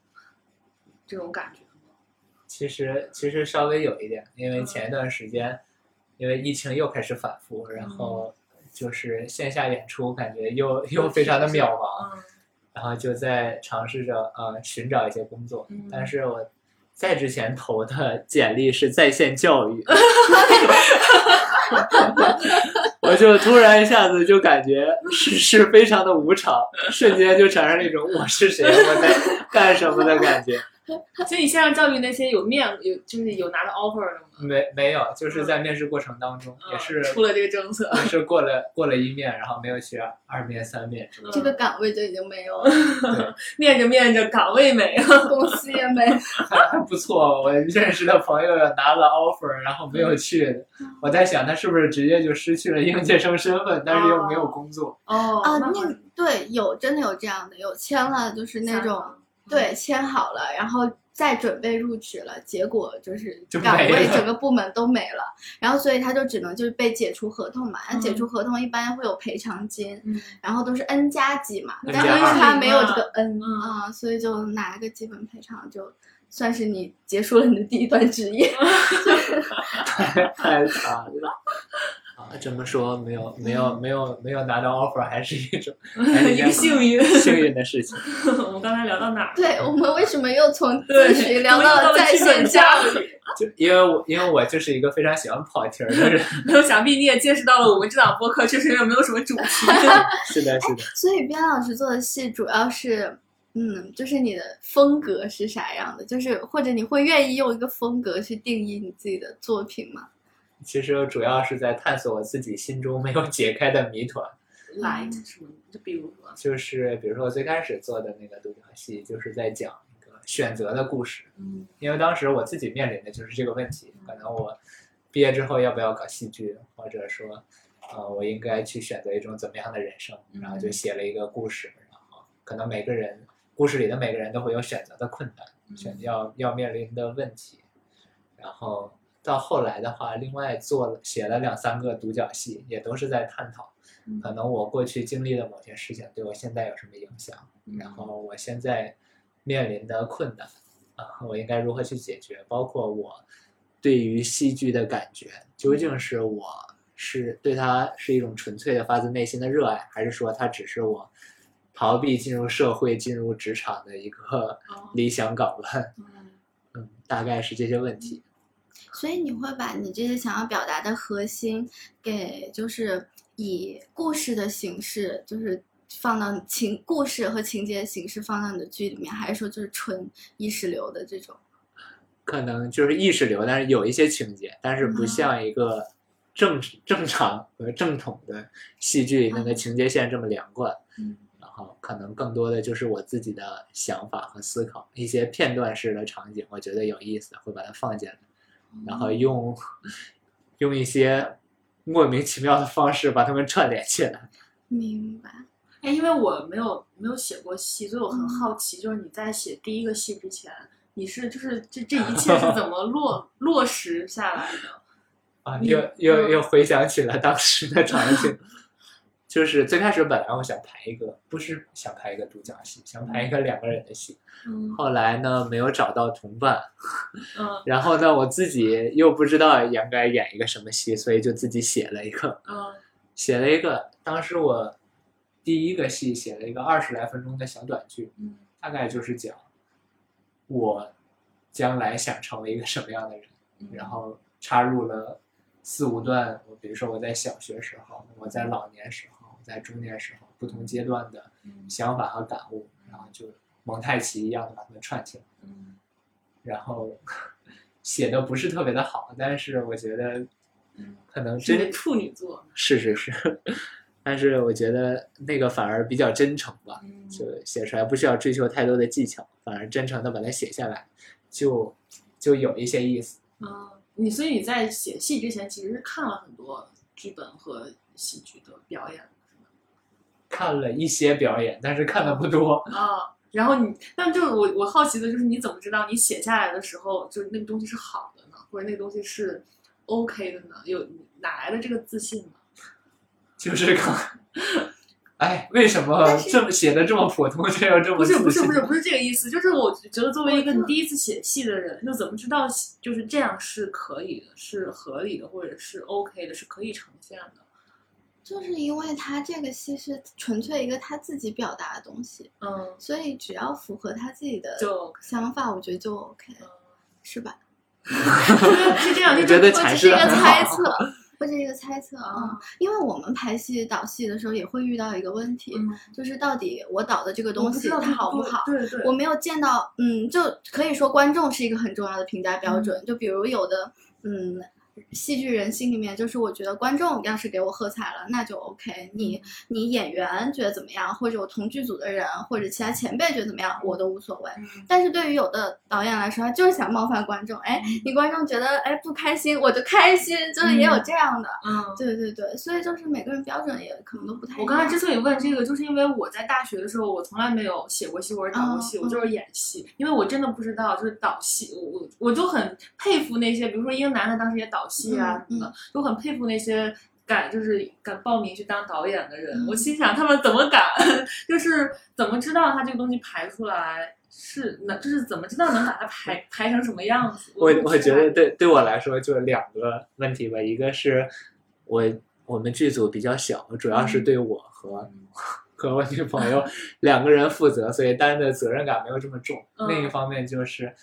这种感觉吗？其实其实稍微有一点，因为前一段时间，因为疫情又开始反复，然后就是线下演出感觉又又非常的渺茫，嗯然后就在尝试着呃寻找一些工作，嗯但是我在之前投的简历是在线教育，我就突然一下子就感觉世事非常的无常，瞬间就产生了一种我是谁，我在干什么的感觉。所以你线上教育那些有面有就是有拿到 offer 的吗？没没有，就是在面试过程当中，也是嗯出了这个政策，也是过了过了一面，然后没有去二面三面。这个岗位就已经没有了，对，面着面着岗位没了。公司也没。还还不错。我认识的朋友拿了 offer，然后没有去的。我在想，他是不是直接就失去了应届生身份，但是又没有工作？哦啊，那那对有真的有这样的，有签了就是那种对签好了，然后再准备入职了，结果就是岗位整个部门都没了，然后所以他就只能就是被解除合同嘛，那解嗯除合同一般会有赔偿金，嗯然后都是 N 加几嘛，但是因为他没有这个 N 嗯啊，所以就拿一个基本赔偿，就算是你结束了你的第一段职业。太太惨了。啊，这么说没有没有没有没有拿到 offer，还是一种 是一个幸运。幸运的事情。我们刚才聊到哪儿？对我们为什么又从对咨询聊到在线教教育？就因为我因为我就是一个非常喜欢跑题儿的人。没有，想必你也见识到了我们这档播客确实也没有什么主题。是的，是的。所以边老师做的戏主要是，嗯，就是你的风格是啥样的？就是或者你会愿意用一个风格去定义你自己的作品吗？其实主要是在探索我自己心中没有解开的谜团。like 什么？就比如说，就是比如说我最开始做的那个独角戏，就是在讲一个选择的故事。嗯因为当时我自己面临的就是这个问题，可能我毕业之后要不要搞戏剧，或者说，呃，我应该去选择一种怎么样的人生，然后就写了一个故事，然后可能每个人故事里的每个人都会有选择的困难，选要要面临的问题，然后到后来的话，另外做了写了两三个独角戏，也都是在探讨，嗯可能我过去经历的某些事情对我现在有什么影响，然后我现在面临的困难啊，我应该如何去解决？包括我对于戏剧的感觉，究竟是我是对它是一种纯粹的发自内心的热爱，还是说它只是我逃避进入社会、进入职场的一个哦理想港湾？嗯嗯，大概是这些问题。所以你会把你这些想要表达的核心给，就是以故事的形式，就是放到情故事和情节的形式放到你的剧里面，还是说就是纯意识流的这种？可能就是意识流，但是有一些情节，但是不像一个正正常和正统的戏剧那个情节线这么连贯。嗯然后可能更多的就是我自己的想法和思考，一些片段式的场景，我觉得有意思，会把它放进来，然后用用一些莫名其妙的方式把它们串联起来。明白。哎，因为我没有没有写过戏，所以我很好奇，就是你在写第一个戏之前，你是就是这这一切是怎么落 落实下来的？啊，又又嗯又回想起了当时的场景，就是最开始本来我想排一个，不是想排一个独角戏，想排一个两个人的戏，嗯。后来呢没有找到同伴，嗯。然后呢我自己又不知道应该演一个什么戏，所以就自己写了一个，嗯。写了一个，当时我第一个戏写了一个二十来分钟的小短剧，嗯。大概就是讲我将来想成为一个什么样的人。嗯，然后插入了四五段，我比如说我在小学时候，我在老年时候，我在中年时候不同阶段的嗯想法和感悟，然后就蒙太奇一样的把它们串起来，嗯然后 写的不是特别的好，但是我觉得嗯，可能真是处女座，是是是，但是我觉得那个反而比较真诚吧，嗯就写出来不需要追求太多的技巧，反而真诚的把它写下来，就就有一些意思。啊，你所以你在写戏之前，其实是看了很多剧本和戏剧的表演？看了一些表演，但是看的不多。啊，然后你，但就是我我好奇的就是你怎么知道你写下来的时候，就是那个东西是好的呢，或者那个东西是 OK 的呢？有哪来的这个自信呢？就是刚 哎，为什么这么写的这么普通，却又这么不是不是不是不是这个意思，就是我觉得作为一个你第一次写戏的人，就怎么知道就是这样是可以的，是合理的，或者是 OK 的，是可以呈现的。就是因为他这个戏是纯粹一个他自己表达的东西，嗯，所以只要符合他自己的想法，我觉得就 OK，是吧？是这样，我就觉得只是一个。猜测，我只是一个猜测啊嗯，因为我们排戏导戏的时候也会遇到一个问题，嗯，就是到底我导的这个东西它好不好？对对，我没有见到，嗯，就可以说观众是一个很重要的评价标准。就比如有的，嗯，戏剧人心里面就是我觉得观众要是给我喝彩了，那就 OK 你。你演员觉得怎么样，或者我同剧组的人，或者其他前辈觉得怎么样，我都无所谓。嗯但是对于有的导演来说，他就是想冒犯观众。哎，你观众觉得哎不开心，我就开心，就是也有这样的。嗯。对对对，所以就是每个人标准也可能都不太一样。我刚才之所以问这个，就是因为我在大学的时候，我从来没有写过戏或者导过戏，嗯我就是演戏，因为我真的不知道就是导戏，我我我就很佩服那些，比如说英男的当时也导戏啊嗯什么的，就很佩服那些敢就是敢报名去当导演的人。嗯我心想他们怎么敢，就是怎么知道他这个东西排出来是能，就是怎么知道能把它排排成什么样子？我我觉得对对我来说就两个问题吧，一个是我我们剧组比较小，主要是对我和、和我女朋友两个人负责，所以担的责任感没有这么重。嗯另一方面就是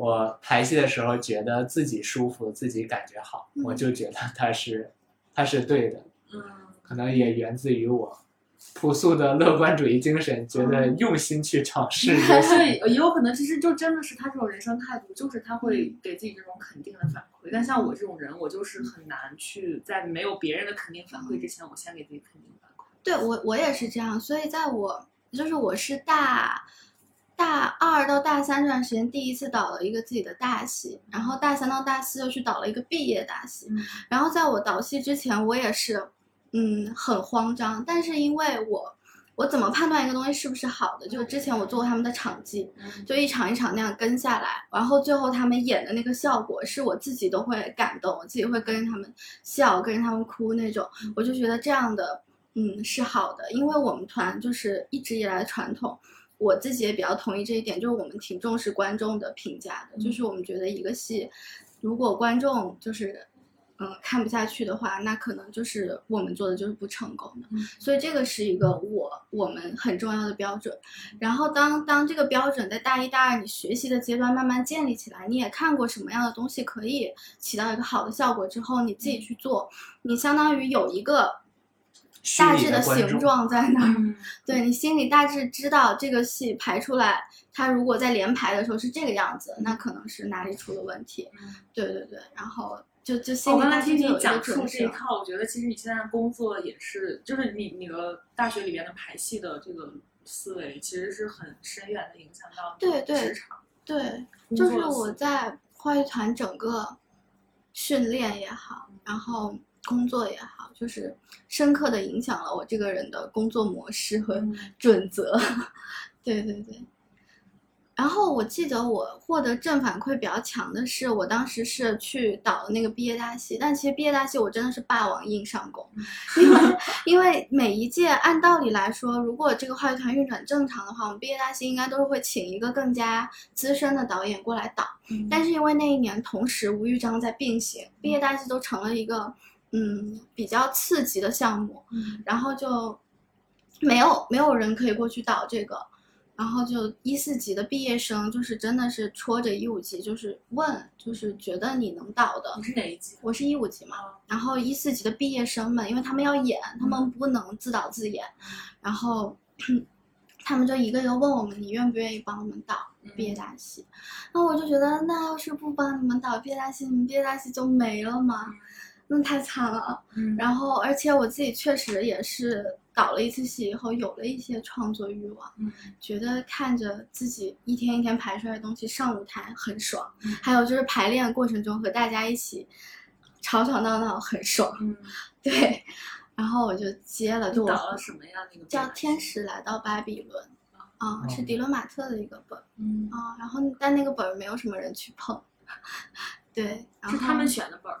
我排戏的时候觉得自己舒服，自己感觉好，嗯我就觉得它是它是对的，嗯可能也源自于我。朴素的乐观主义精神，觉得嗯用心去尝试 就行。对，也有可能其实就真的是他这种人生态度，就是他会给自己这种肯定的反馈。但像我这种人，我就是很难去在没有别人的肯定反馈之前，我先给自己肯定反馈。对我我也是这样，所以在我就是我是大大二到大三这段时间，第一次导了一个自己的大戏，然后大三到大四又去导了一个毕业大戏，嗯然后在我导戏之前，我也是嗯很慌张，但是因为我我怎么判断一个东西是不是好的？就之前我做过他们的场记，嗯就一场一场那样跟下来，然后最后他们演的那个效果是我自己都会感动，我自己会跟着他们笑，跟着他们哭那种，我就觉得这样的嗯是好的，因为我们团就是一直以来的传统。我自己也比较同意这一点，就是我们挺重视观众的评价的，就是我们觉得一个戏，如果观众就是嗯看不下去的话，那可能就是我们做的就是不成功的。嗯所以这个是一个我我们很重要的标准。然后当当这个标准在大一大二你学习的阶段慢慢建立起来，你也看过什么样的东西可以起到一个好的效果之后，你自己去做，你相当于有一个大致的形状在哪儿。嗯对你心里大致知道这个戏排出来，它如果在连排的时候是这个样子，那可能是哪里出了问题。对对对，然后就就心我里刚才听你大致就有一个讲述。这一套，我觉得其实你现在工作也是，就是你你的大学里边的排戏的这个思维，其实是很深远的影响到你的对对职场。对，就是我在话剧团整个训练也好，然后工作也好，就是深刻的影响了我这个人的工作模式和嗯准则。对对对。然后我记得我获得正反馈比较强的是，我当时是去导的那个毕业大戏，但其实毕业大戏我真的是霸王硬上弓，因为因为每一届按道理来说，如果这个话剧团运转正常的话，我们毕业大戏应该都是会请一个更加资深的导演过来导。嗯但是因为那一年同时吴玉章在并行，毕业大戏都成了一个嗯比较刺激的项目，嗯然后就没有没有人可以过去导这个，然后就一四级的毕业生就是真的是戳着一五级就是问，就是觉得你能导的你，是哪一级？我是一五级嘛，啊然后一四级的毕业生们，因为他们要演，他们不能自导自演，然后 他们就一个一个问我们，你愿不愿意帮我们导毕业大戏？那我就觉得，那要是不帮你们导毕业大戏，你们毕业大戏就没了吗？那太惨了。嗯然后，而且我自己确实也是导了一次戏以后，有了一些创作欲望，嗯觉得看着自己一天一天排出来的东西上舞台很爽，嗯还有就是排练过程中和大家一起吵吵闹闹很爽，嗯，对。然后我就接了，就我导了什么呀？那个叫《天使来到巴比伦》，啊、是哦迪伦马特的一个本啊、然后但那个本儿没有什么人去碰，对，然后是他们选的本儿？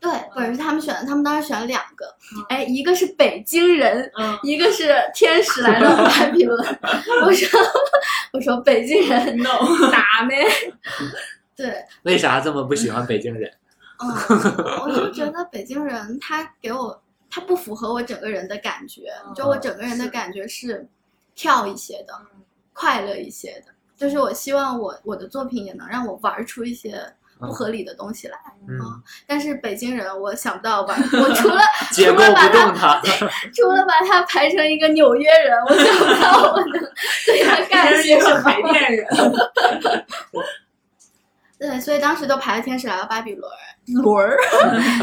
对，不是他们选的，他们当时选了两个，哎，一个是北京人，嗯一个是天使来到巴比伦。我说 我说北京人，no，打没？对，为啥这么不喜欢北京人？嗯，我就觉得北京人他给我他不符合我整个人的感觉，就我整个人的感觉是跳一些的，快乐一些的，就是我希望我我的作品也能让我玩出一些不合理的东西来。嗯，但是北京人，我想不到吧，我除了 结构不动它。除了把他排成一个纽约人，我想不到我能对 他干些什么。海淀人，对，所以当时都排了《天使来到巴比伦》轮儿，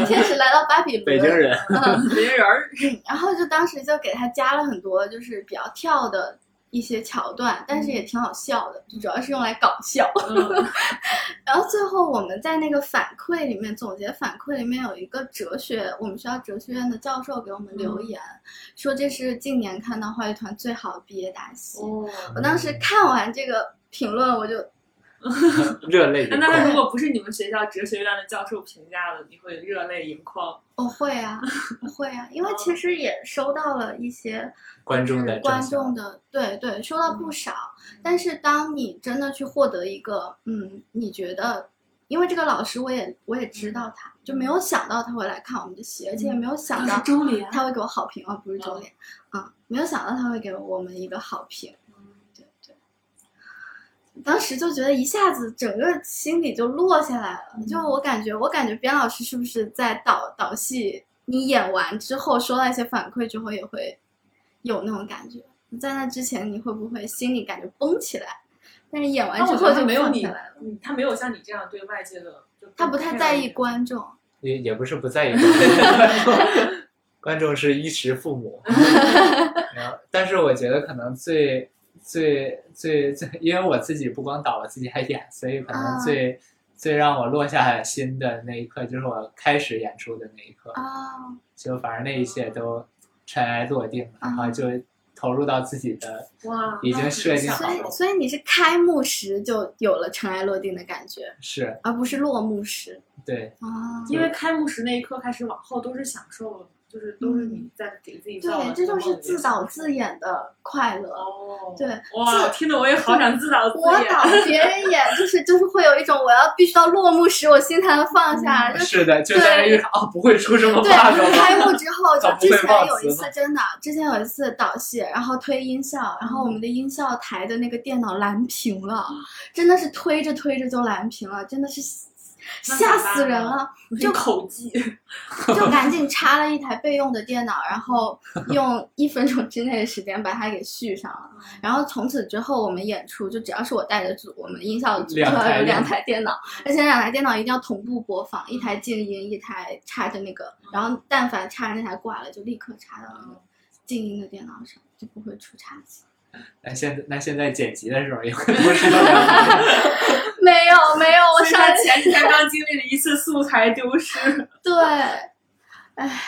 天使来到巴比伦，北京人，嗯，别人儿，然后就当时就给他加了很多就是比较跳的一些桥段，但是也挺好笑的，就主要是用来搞笑。嗯 然后最后我们在那个反馈里面总结反馈里面有一个哲学，我们学校哲学院的教授给我们留言，说这是近年看到话剧团最好的毕业大戏。哦，我当时看完这个评论，我就 热泪盈 眶那他如。果不是你们学校哲学院的教授评价的，你会热泪盈眶。我会啊，我会啊，因为其实也收到了一些观众的观众的对对，收到不少。但是当你真的去获得一个，嗯，你觉得，因为这个老师我也我也知道他，就没有想到他会来看我们的戏，而且也没有想到周联他会给我好评啊，不是周联，啊，没有想到他会给我们一个好评。当时就觉得一下子整个心里就落下来了，就我感觉，我感觉边老师是不是在导导戏，你演完之后收到一些反馈之后也会有那种感觉，在那之前你会不会心里感觉绷起来？但是演完之后就没有你了，，嗯他没有像你这样对外界的，他不太在意观众。也也不是不在意观众，观众是衣食父母。然 后，但是我觉得可能最最最最，因为我自己不光导，我自己还演，所以可能啊。最、最让我落下心的那一刻，就是我开始演出的那一刻，啊，就反正那一切都尘埃落定，然啊。后就投入到自己的哇，已经设定好所以所以你是开幕时就有了尘埃落定的感觉，是。而不是落幕时。对，啊，因为开幕时那一刻开始往后都是享受了，就是都是你在给自己造对，这就是自导自演的快乐。哦，对哇，自听得我也好想自导自演我。导别人演，就是就是会有一种我要必须到落幕时我心才能放下，就是的，就在那一看哦，不会出什么 bug 对，开幕之后，就之前有一次真的，之前有一次导戏，然后推音效，然后我们的音效台的那个电脑蓝屏了，真的是推着推着就蓝屏了，真的是那吓死人了，就口技，就赶紧插了一台备用的电脑，然后用一分钟之内的时间把它给续上了。然后从此之后，我们演出就只要是我带的组，我们音效组就要有两台电脑，而且两台电脑一定要同步播放，一台静音，一台插着那个，然后但凡插着那台挂了，就立刻插到那个静音的电脑上，就不会出岔子。那现在那现在剪辑的时候也会同时到两台 没有没有，我虽上前几天刚经历了一次素材丢失，对，唉，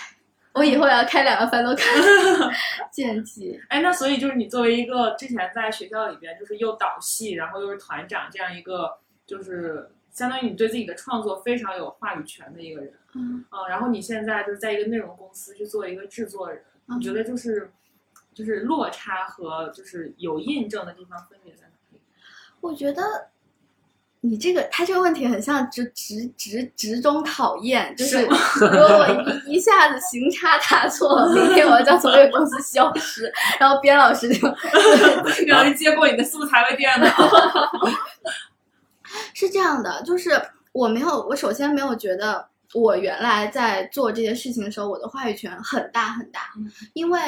我以后要开两个翻都看剪辑。哎，那所以就是你作为一个之前在学校里边就是又导戏，然后又是团长这样一个，就是相当于你对自己的创作非常有话语权的一个人，嗯，嗯，然后你现在就是在一个内容公司去做一个制作人，嗯你觉得就是就是落差和就是有印证的地方分别在哪里？我觉得你这个他这个问题很像直直直直中考验，就是是如果我一一下子行差踏错，明天我要从这个公司消失，然后边老师就 让人接过你的素材为电脑，是这样的，就是我没有，我首先没有觉得我原来在做这些事情的时候，我的话语权很大很大，嗯因为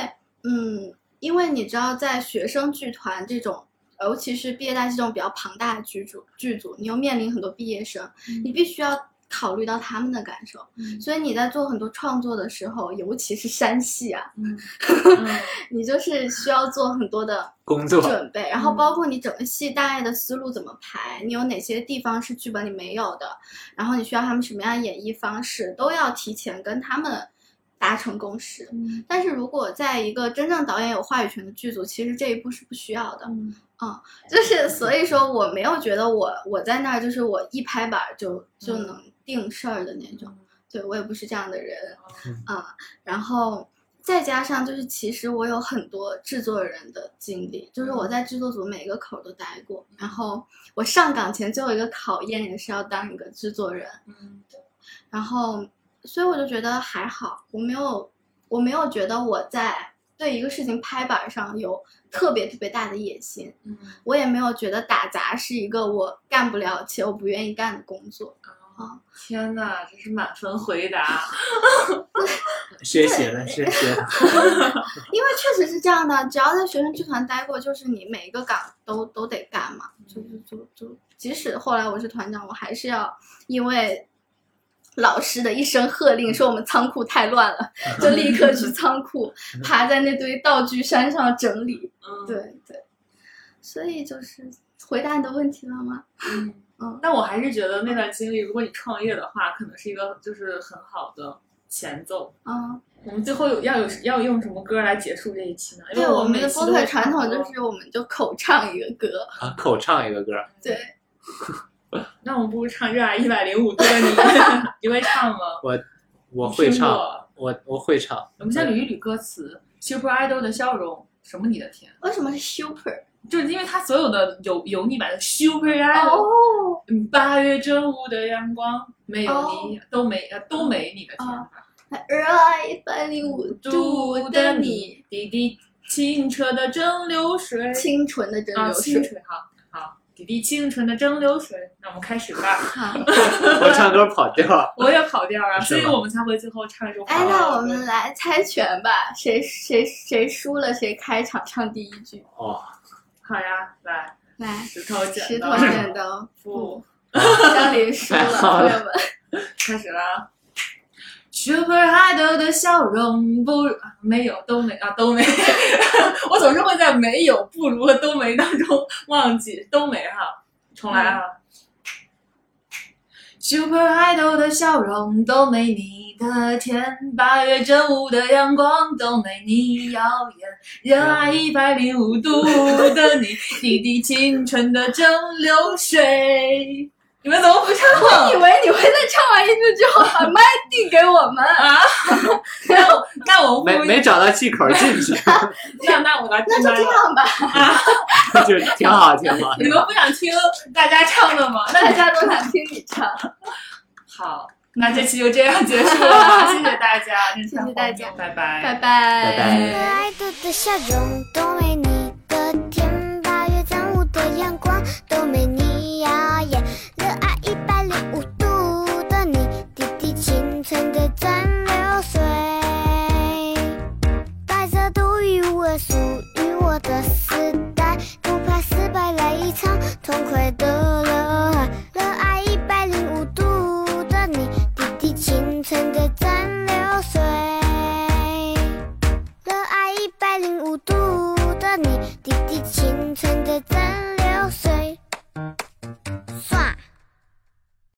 嗯，因为你知道，在学生剧团这种。尤其是毕业大戏这种比较庞大的剧组，剧组你又面临很多毕业生，你必须要考虑到他们的感受，嗯。所以你在做很多创作的时候，尤其是山戏啊，嗯。你就是需要做很多的 工作，准备，然后包括你整个戏大概的思路怎么排，你有哪些地方是剧本里没有的，然后你需要他们什么样的演绎方式，都要提前跟他们达成共识。嗯但是如果在一个真正导演有话语权的剧组，其实这一步是不需要的。嗯就是所以说，我没有觉得我我在那儿就是我一拍板儿就就能定事儿的那种。对我也不是这样的人嗯啊、然后再加上就是，其实我有很多制作人的经历，就是我在制作组每个口儿都待过。然后我上岗前最后一个考验也是要当一个制作人，嗯然后所以我就觉得还好，我没有我没有觉得我在对一个事情拍板上有特别特别大的野心，嗯我也没有觉得打杂是一个我干不了且我不愿意干的工作。啊！天呐，这是满分回答。学习了，学习了。因为确实是这样的，只要在学生剧团待过，就是你每一个岗都都得干嘛，就是就就，即使后来我是团长，我还是要因为老师的一声喝令说我们仓库太乱了，就立刻去仓库爬在那堆道具山上整理。嗯，对对，所以就是回答你的问题了吗？嗯。嗯。但我还是觉得那段经历，如果你创业的话，可能是一个就是很好的前奏。嗯，我们最后有要有要用什么歌来结束这一期呢？因对，为我们的播每期都会客传统就是我们就口唱一个歌，啊，口唱一个歌，对，那我们不如唱《热爱一百零五度的你》，你会唱吗？我我会唱，我我会唱。我们先捋一捋歌词：Super Idol 的笑容，什么你的天？为什么是 super？就是因为它所有的油油腻版的 Super Idol，哦，嗯八月正午的阳光，没有你、哦都没呃都没你的天。哦热爱一百零五度的你，，滴滴清澈的蒸馏水，清纯的蒸啊，馏水。清水，好好，滴滴清纯的蒸馏水。那我们开始吧。好，我唱歌跑调，我也跑调啊，所以我们才会最后唱一首跑哎。那我们来猜拳吧，谁谁谁输了谁开场唱第一句。哦，好呀，来，来，石头剪石刀头剪刀 布布，，张琳输了，朋友们。开始了。Super Idol 的笑容不啊没有都没啊都没，我总是会在没有、不如和都没当中忘记都没哈，重来啊。Super Idol 的笑容都没你的甜，八月正午的阳光都没你耀眼，热爱一百零五度的你，滴滴清纯的蒸馏水。你们怎么不唱？我以为你会在唱完一句之后把麦递给我们。啊，那我那我不没没找到气口进去，那那我来那就这样吧，就挺好挺好。你们不想听大家唱的吗？大家都想听你唱。好，那这期就这样结束了，谢谢大家，谢谢谢大家拜拜，拜拜。拜拜